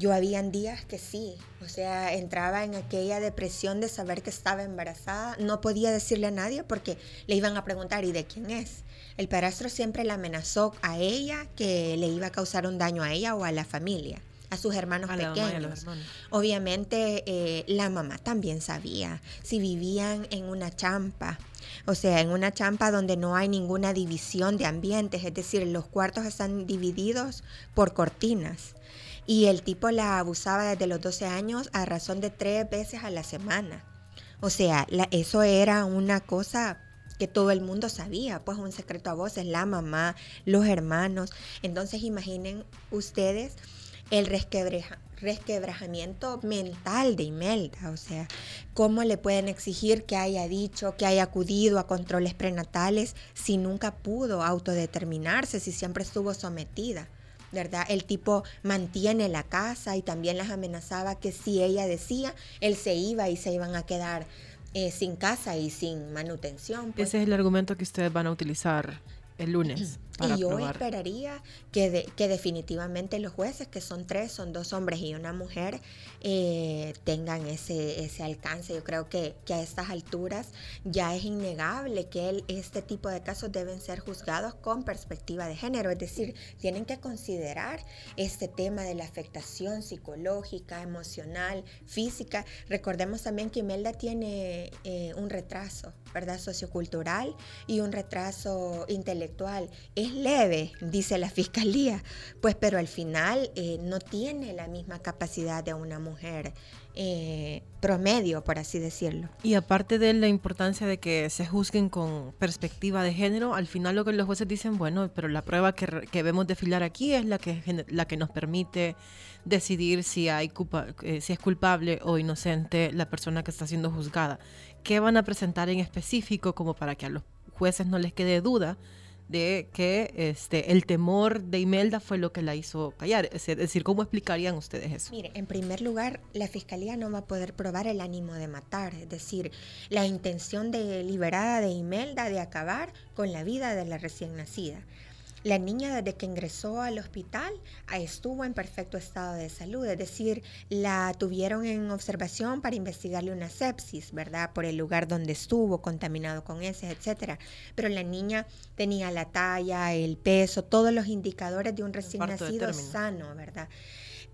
yo habían días que sí, o sea, entraba en aquella depresión de saber que estaba embarazada, no podía decirle a nadie porque le iban a preguntar, ¿y de quién es? El padrastro siempre le amenazó a ella que le iba a causar un daño a ella o a la familia a sus hermanos pequeños. Obviamente eh, la mamá también sabía. Si vivían en una champa, o sea, en una champa donde no hay ninguna división de ambientes, es decir, los cuartos están divididos por cortinas. Y el tipo la abusaba desde los 12 años a razón de tres veces a la semana. O sea, eso era una cosa que todo el mundo sabía, pues un secreto a voces, la mamá, los hermanos. Entonces imaginen ustedes el resquebrajamiento mental de Imelda, o sea, cómo le pueden exigir que haya dicho, que haya acudido a controles prenatales si nunca pudo autodeterminarse, si siempre estuvo sometida. ¿verdad? El tipo mantiene la casa y también las amenazaba que si ella decía, él se iba y se iban a quedar eh, sin casa y sin manutención. Pues. Ese es el argumento que ustedes van a utilizar el lunes. y yo esperaría que, que definitivamente los jueces, que son tres, son dos hombres y una mujer, eh, tengan ese, ese alcance. Yo creo que, que, a estas alturas ya es innegable que este tipo de casos deben ser juzgados con perspectiva de género, es decir, tienen que considerar este tema de la afectación psicológica, emocional, física. Recordemos también que Imelda tiene eh, un retraso, ¿verdad? Sociocultural y un retraso intelectual. Es leve, dice la fiscalía, pues pero al final eh, no tiene la misma capacidad de una mujer eh, promedio, por así decirlo. Y aparte de la importancia de que se juzguen con perspectiva de género, al final lo que los jueces dicen, bueno, pero la prueba que, que vemos desfilar aquí es la que, la que nos permite decidir si, hay eh, si es culpable o inocente la persona que está siendo juzgada. ¿Qué van a presentar en específico como para que a los jueces no les quede duda? De que este, el temor de Imelda fue lo que la hizo callar. Es decir, ¿cómo explicarían ustedes eso? Mire, en primer lugar, la fiscalía no va a poder probar el ánimo de matar, es decir, la intención deliberada de Imelda de acabar con la vida de la recién nacida. La niña desde que ingresó al hospital estuvo en perfecto estado de salud, es decir, la tuvieron en observación para investigarle una sepsis, ¿verdad? Por el lugar donde estuvo, contaminado con ese, etcétera. Pero la niña tenía la talla, el peso, todos los indicadores de un recién nacido sano, ¿verdad?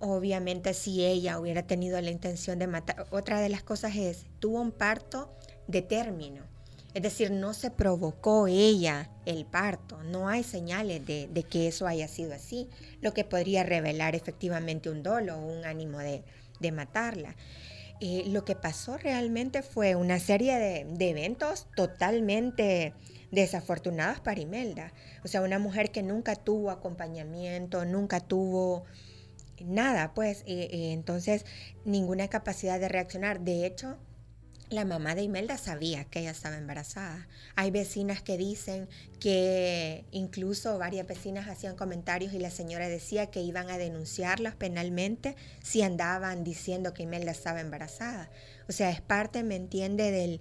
Obviamente si ella hubiera tenido la intención de matar, otra de las cosas es, tuvo un parto de término es decir, no se provocó ella el parto, no hay señales de, que eso haya sido así, lo que podría revelar efectivamente un dolo o un ánimo de, matarla. Eh, lo que pasó realmente fue una serie de, eventos totalmente desafortunados para Imelda. O sea, una mujer que nunca tuvo acompañamiento, nunca tuvo nada, pues, eh, eh, entonces ninguna capacidad de reaccionar. De hecho, la mamá de Imelda sabía que ella estaba embarazada. Hay vecinas que dicen que incluso varias vecinas hacían comentarios y la señora decía que iban a denunciarlas penalmente si andaban diciendo que Imelda estaba embarazada. O sea, es parte, me entiende, del,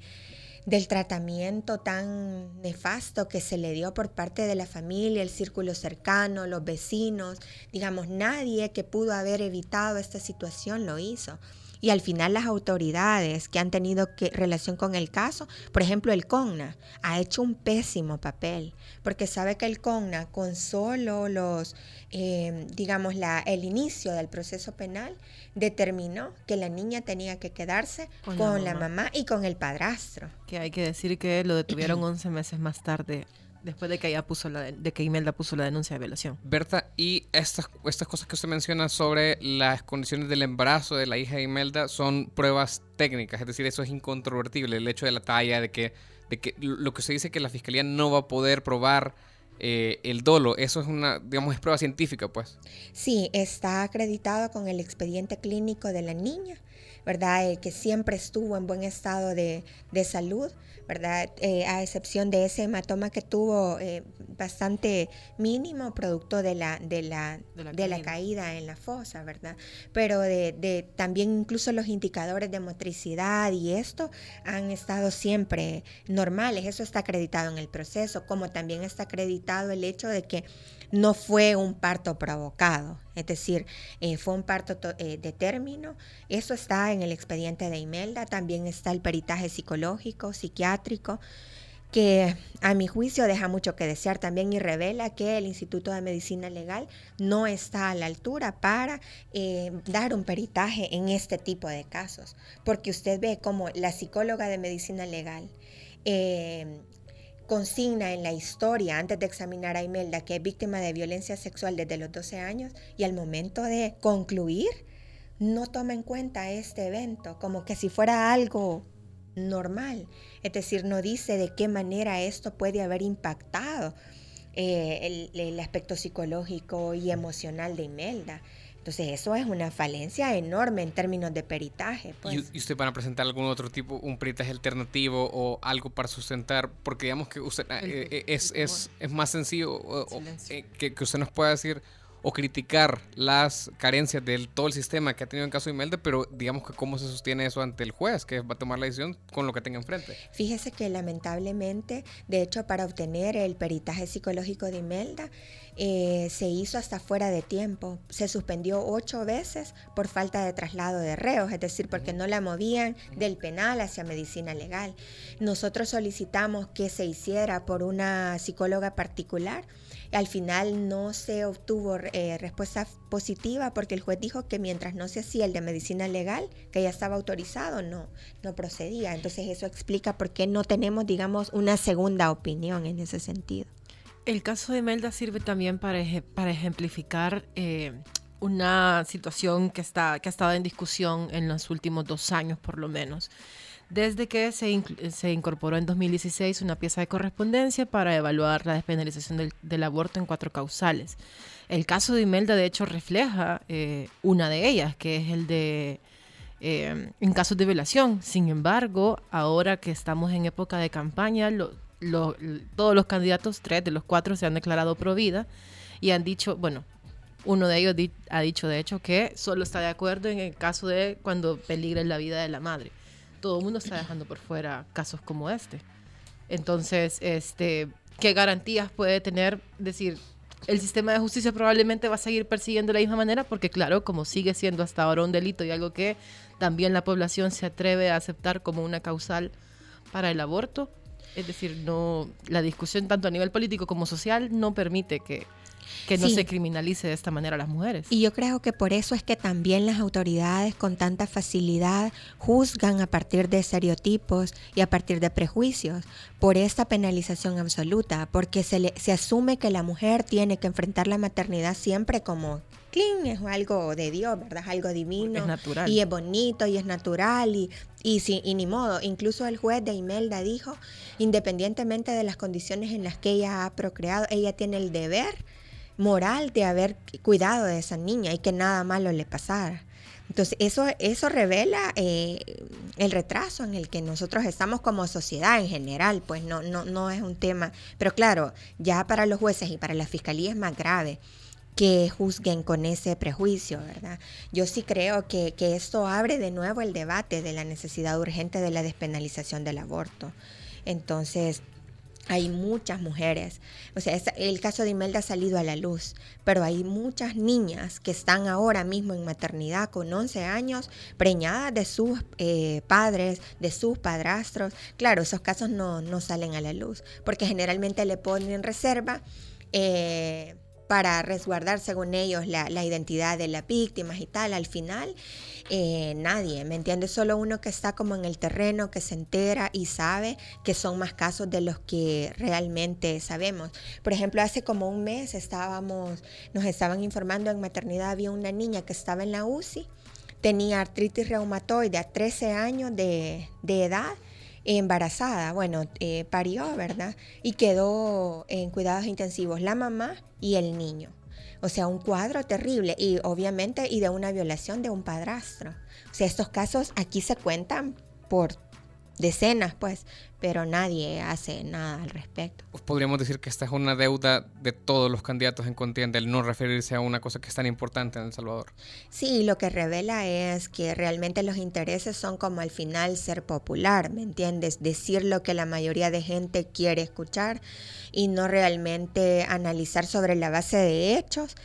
del tratamiento tan nefasto que se le dio por parte de la familia, el círculo cercano, los vecinos. Digamos, nadie que pudo haber evitado esta situación lo hizo. Y al final las autoridades que han tenido que, relación con el caso, por ejemplo el CONNA, ha hecho un pésimo papel, porque sabe que el CONNA con solo los, eh, digamos, la, el inicio del proceso penal, determinó que la niña tenía que quedarse con, la, mamá. mamá y con el padrastro. Que hay que decir que lo detuvieron 11 meses más tarde después de que ella puso la, de que Imelda puso la denuncia de violación. Berta, y estas, estas cosas que usted menciona sobre las condiciones del embarazo de la hija de Imelda son pruebas técnicas, es decir, eso es incontrovertible, el hecho de la talla, de que, de que lo que se dice que la fiscalía no va a poder probar eh, el dolo, eso es una, digamos, es prueba científica, pues. Sí, está acreditado con el expediente clínico de la niña ¿verdad? Eh, que siempre estuvo en buen estado de, de salud, ¿verdad? Eh, a excepción de ese hematoma que tuvo eh, bastante mínimo, producto de la, de la, De la de la caída. caída en la fosa, ¿verdad? Pero de, de también incluso los indicadores de motricidad y esto han estado siempre normales. Eso está acreditado en el proceso, como también está acreditado el hecho de que no fue un parto provocado, es decir, eh, fue un parto to- eh, de término. Eso está en el expediente de Imelda, también está el peritaje psicológico, psiquiátrico, que a mi juicio deja mucho que desear también y revela que el Instituto de Medicina Legal no está a la altura para eh, dar un peritaje en este tipo de casos, porque usted ve como la psicóloga de Medicina Legal consigna en la historia antes de examinar a Imelda que es víctima de violencia sexual desde los 12 años y al momento de concluir no toma en cuenta este evento como que si fuera algo normal. Es decir, no dice de qué manera esto puede haber impactado eh, el, el aspecto psicológico y emocional de Imelda. Entonces eso es una falencia enorme en términos de peritaje. Pues. ¿Y, y usted van a presentar algún otro tipo, un peritaje alternativo o algo para sustentar? Porque digamos que usted eh, eh, es, es, es más sencillo o- o, eh, que, que usted nos pueda decir o criticar las carencias de todo el sistema que ha tenido en caso de Imelda, pero digamos que cómo se sostiene eso ante el juez, que va a tomar la decisión con lo que tenga enfrente. Fíjese que lamentablemente, de hecho, para obtener el peritaje psicológico de Imelda, eh, se hizo hasta fuera de tiempo. Se suspendió ocho veces por falta de traslado de reos, es decir, porque no la movían del penal hacia medicina legal. Nosotros solicitamos que se hiciera por una psicóloga particular. Al final no se obtuvo eh, respuesta positiva porque el juez dijo que mientras no se hacía el de medicina legal, que ya estaba autorizado, no, no procedía. Entonces eso explica por qué no tenemos, digamos, una segunda opinión en ese sentido. El caso de Imelda sirve también para, para ejemplificar eh, una situación que, está, que ha estado en discusión en los últimos dos años por lo menos. Desde que se, se incorporó en 2016 una pieza de correspondencia para evaluar la despenalización del, aborto en cuatro causales. El caso de Imelda, de hecho, refleja eh, una de ellas, que es el de eh, en casos de violación. Sin embargo, ahora que estamos en época de campaña, todos los candidatos, tres de los cuatro, se han declarado pro vida y han dicho, bueno, uno de ellos ha dicho de hecho que solo está de acuerdo en el caso de cuando peligre la vida de la madre. Todo el mundo está dejando por fuera casos como este. Entonces, este, ¿qué garantías puede tener? Decir, el sistema de justicia probablemente va a seguir persiguiendo de la misma manera porque, claro, como sigue siendo hasta ahora un delito y algo que también la población se atreve a aceptar como una causal para el aborto, es decir, no la discusión tanto a nivel político como social no permite que, que no Sí. se criminalice de esta manera a las mujeres. Y yo creo que por eso es que también las autoridades con tanta facilidad juzgan a partir de estereotipos y a partir de prejuicios por esta penalización absoluta, porque se, le, se asume que la mujer tiene que enfrentar la maternidad siempre como clean, es algo de Dios, ¿verdad? Es algo divino. Es natural. Y es bonito y es natural y, y, si- y ni modo. Incluso el juez de Imelda dijo, independientemente de las condiciones en las que ella ha procreado, ella tiene el deber moral de haber cuidado de esa niña y que nada malo le pasara. Entonces, eso, eso revela eh, el retraso en el que nosotros estamos como sociedad en general, pues no, no, no es un tema. Pero claro, ya para los jueces y para la fiscalía es más grave que juzguen con ese prejuicio, ¿verdad? Yo sí creo que, que esto abre de nuevo el debate de la necesidad urgente de la despenalización del aborto. Entonces, hay muchas mujeres, o sea, el caso de Imelda ha salido a la luz, pero hay muchas niñas que están ahora mismo en maternidad con 11 años, preñadas de sus eh, padres, de sus padrastros. Claro, esos casos no, no salen a la luz, porque generalmente le ponen reserva. eh, para resguardar, según ellos, la, identidad de las víctimas y tal. Al final, eh, nadie, ¿me entiendes? Solo uno que está como en el terreno, que se entera y sabe que son más casos de los que realmente sabemos. Por ejemplo, hace como un mes estábamos, nos estaban informando en maternidad, había una niña que estaba en la UCI, tenía artritis reumatoide a 13 años de, de edad embarazada, bueno, eh, parió, ¿verdad? Y quedó en cuidados intensivos la mamá y el niño. O sea, un cuadro terrible y obviamente y de una violación de un padrastro. O sea, estos casos aquí se cuentan por decenas, pues, pero nadie hace nada al respecto. Pues podríamos decir que esta es una deuda de todos los candidatos en contienda, el no referirse a una cosa que es tan importante en El Salvador. Sí, lo que revela es que realmente los intereses son como al final ser popular, ¿me entiendes? Decir lo que la mayoría de gente quiere escuchar y no realmente analizar sobre la base de hechos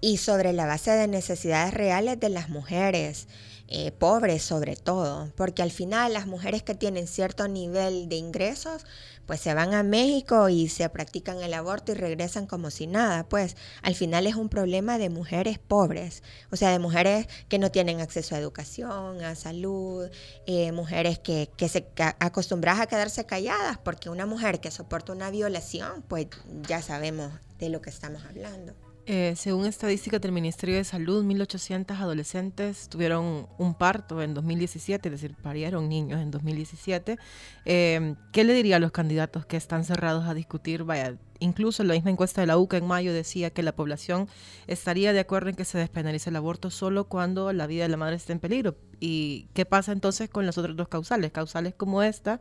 y sobre la base de necesidades reales de las mujeres. Eh, pobres sobre todo, porque al final las mujeres que tienen cierto nivel de ingresos, pues se van a México y se practican el aborto y regresan como si nada, pues al final es un problema de mujeres pobres, o sea, de mujeres que no tienen acceso a educación, a salud, eh, mujeres que, que se acostumbradas a quedarse calladas, porque una mujer que soporta una violación, pues ya sabemos de lo que estamos hablando. Eh, según estadísticas del Ministerio de Salud, 1.800 adolescentes tuvieron un parto en 2017, es decir, parieron niños en 2017. Eh, ¿Qué le diría a los candidatos que están cerrados a discutir? Vaya, incluso la misma encuesta de la UCA en mayo decía que la población estaría de acuerdo en que se despenalice el aborto solo cuando la vida de la madre esté en peligro. ¿Y qué pasa entonces con las otras dos causales? Causales como esta,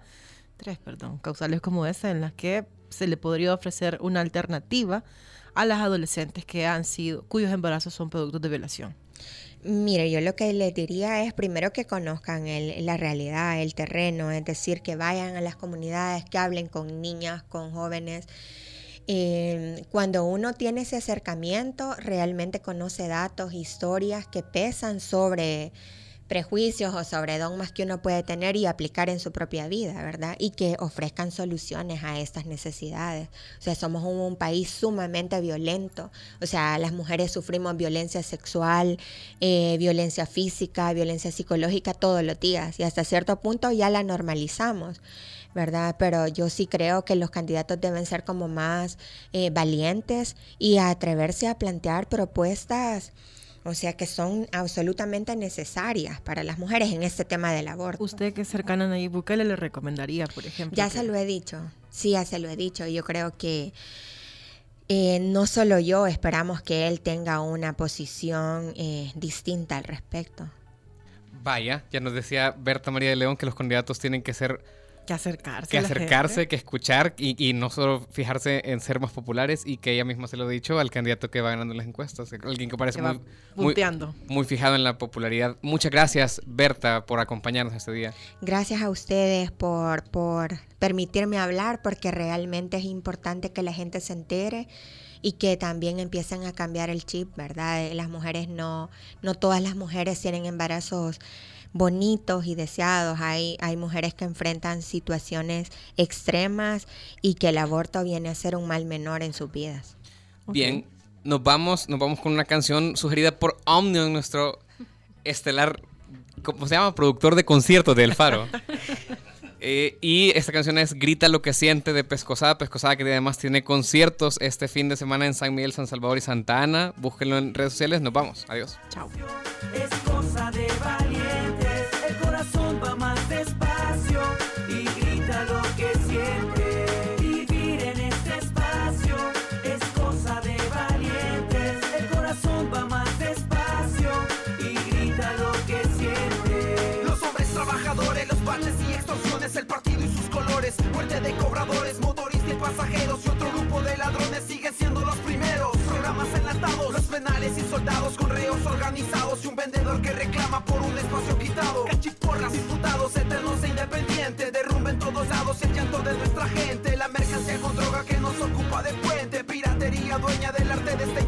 tres, perdón, causales como esta en las que se le podría ofrecer una alternativa a las adolescentes que han sido, cuyos embarazos son productos de violación? Mire, yo lo que les diría es primero que conozcan la realidad, el terreno, es decir, que vayan a las comunidades, que hablen con niñas, con jóvenes. Eh, cuando uno tiene ese acercamiento, realmente conoce datos, historias que pesan sobre prejuicios o sobre dogmas que uno puede tener y aplicar en su propia vida, ¿verdad? Y que ofrezcan soluciones a estas necesidades. O sea, somos un, país sumamente violento. O sea, las mujeres sufrimos violencia sexual, eh, violencia física, violencia psicológica todos los días y hasta cierto punto ya la normalizamos. ¿verdad? Pero yo sí creo que los candidatos deben ser como más eh, valientes y atreverse a plantear propuestas o sea que son absolutamente necesarias para las mujeres en este tema del aborto. Usted que es cercana a Nayib Bukele le recomendaría, por ejemplo. Ya se lo he dicho, sí, ya se lo he dicho. Yo creo que eh, no solo yo esperamos que él tenga una posición eh, distinta al respecto. Vaya, ya nos decía Berta María de León que los candidatos tienen que ser que acercarse. Que acercarse, que escuchar y, no solo fijarse en ser más populares y que ella misma se lo ha dicho al candidato que va ganando las encuestas. Alguien que parece muy, muy, fijado en la popularidad. Muchas gracias, Berta, por acompañarnos este día. Gracias a ustedes por, por permitirme hablar porque realmente es importante que la gente se entere y que también empiecen a cambiar el chip, ¿verdad? Las mujeres no, no todas las mujeres tienen embarazos bonitos y deseados. Hay, hay mujeres que enfrentan situaciones extremas y que el aborto viene a ser un mal menor en sus vidas. Bien, nos vamos, nos vamos con una canción sugerida por Omnium, nuestro estelar, ¿cómo se llama? Productor de conciertos de El Faro. Eh, y esta canción es Grita lo que siente de Pescosada. Pescosada que además tiene conciertos este fin de semana en San Miguel, San Salvador y Santa Ana. Búsquenlo en redes sociales. Nos vamos. Adiós. Chao. de cobradores, motoristas y pasajeros y otro grupo de ladrones siguen siendo los primeros. Programas enlatados, los penales y soldados con reos organizados y un vendedor que reclama por un espacio quitado. Cachiporras, diputados eternos e independientes, derrumben todos lados el llanto de nuestra gente. La mercancía con droga que nos ocupa de puente, piratería dueña del arte de este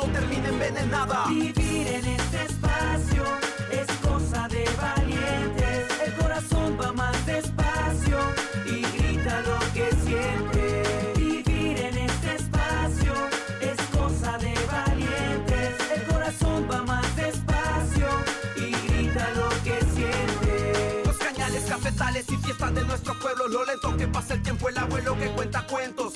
no termina envenenada. Vivir en este espacio es cosa de valientes. El corazón va más despacio y grita lo que siente. Vivir en este espacio es cosa de valientes. El corazón va más despacio y grita lo que siente. Los cañales cafetales y fiestas de nuestro pueblo, lo lento que pasa el tiempo, el abuelo que cuenta cuentos.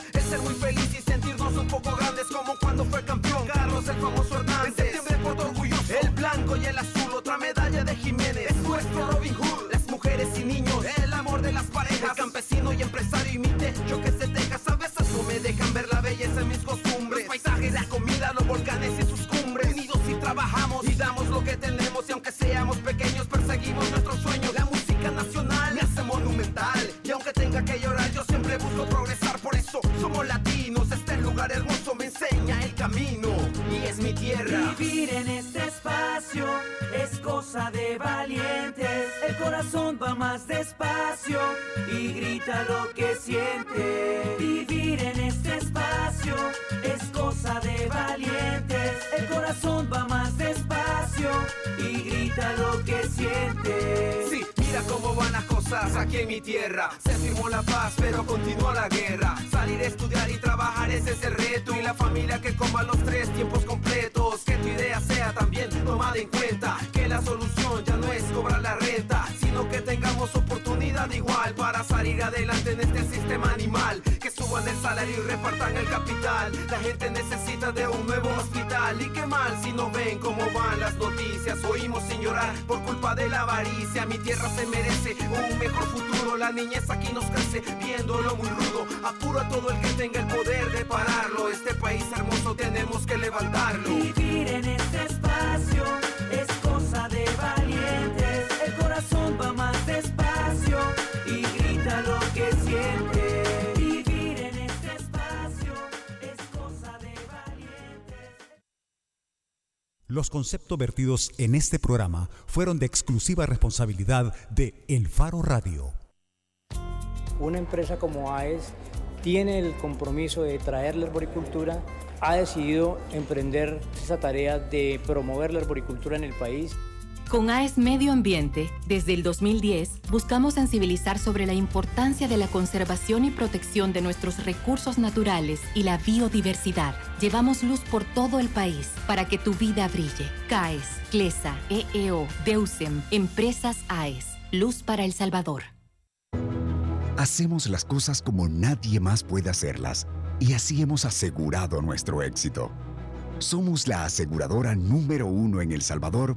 y es mi tierra. Vivir en este espacio es cosa de valientes. El corazón va más despacio y grita lo que siente. Vivir en este espacio es cosa de valientes. El corazón va más despacio y grita lo que siente. Sí, mira cómo van a cosas aquí en mi tierra. Se firmó la paz, pero continúa la guerra. Salir estudiar y trabajar ese es el reto. Y la familia que coma los tres tiempos completos. Que tu idea sea también tomada en cuenta. Que la solución ya no es cobrar la renta, que tengamos oportunidad igual para salir adelante en este sistema animal. Que suban el salario y repartan el capital. La gente necesita de un nuevo hospital. Y qué mal si no ven cómo van las noticias. Oímos sin llorar por culpa de la avaricia. Mi tierra se merece un mejor futuro. La niñez aquí nos crece viéndolo muy rudo. Apuro a todo el que tenga el poder de pararlo. Este país hermoso tenemos que levantarlo. Vivir en este Los conceptos vertidos en este programa fueron de exclusiva responsabilidad de El Faro Radio. Una empresa como AES tiene el compromiso de traer la arboricultura, ha decidido emprender esa tarea de promover la arboricultura en el país. Con AES Medio Ambiente, desde el 2010, buscamos sensibilizar sobre la importancia de la conservación y protección de nuestros recursos naturales y la biodiversidad. Llevamos luz por todo el país para que tu vida brille. CAES, CLESA, EEO, DEUSEM, Empresas AES. Luz para El Salvador. Hacemos las cosas como nadie más puede hacerlas y así hemos asegurado nuestro éxito. Somos la aseguradora número uno en El Salvador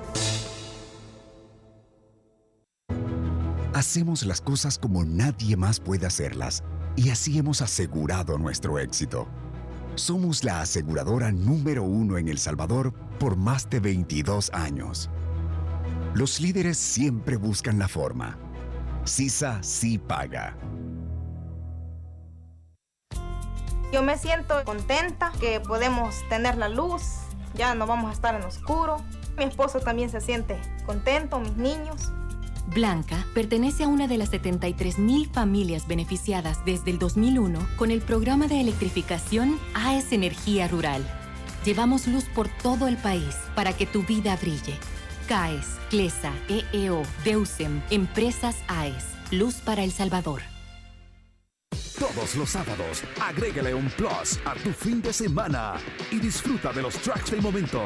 Hacemos las cosas como nadie más puede hacerlas y así hemos asegurado nuestro éxito. Somos la aseguradora número uno en El Salvador por más de 22 años. Los líderes siempre buscan la forma. CISA sí paga. Yo me siento contenta que podemos tener la luz, ya no vamos a estar en oscuro. Mi esposo también se siente contento, mis niños. Blanca pertenece a una de las 73.000 familias beneficiadas desde el 2001 con el programa de electrificación AES Energía Rural. Llevamos luz por todo el país para que tu vida brille. CAES, CLESA, EEO, DEUSEM, Empresas AES. Luz para El Salvador. Todos los sábados, agrégale un plus a tu fin de semana y disfruta de los tracks del momento.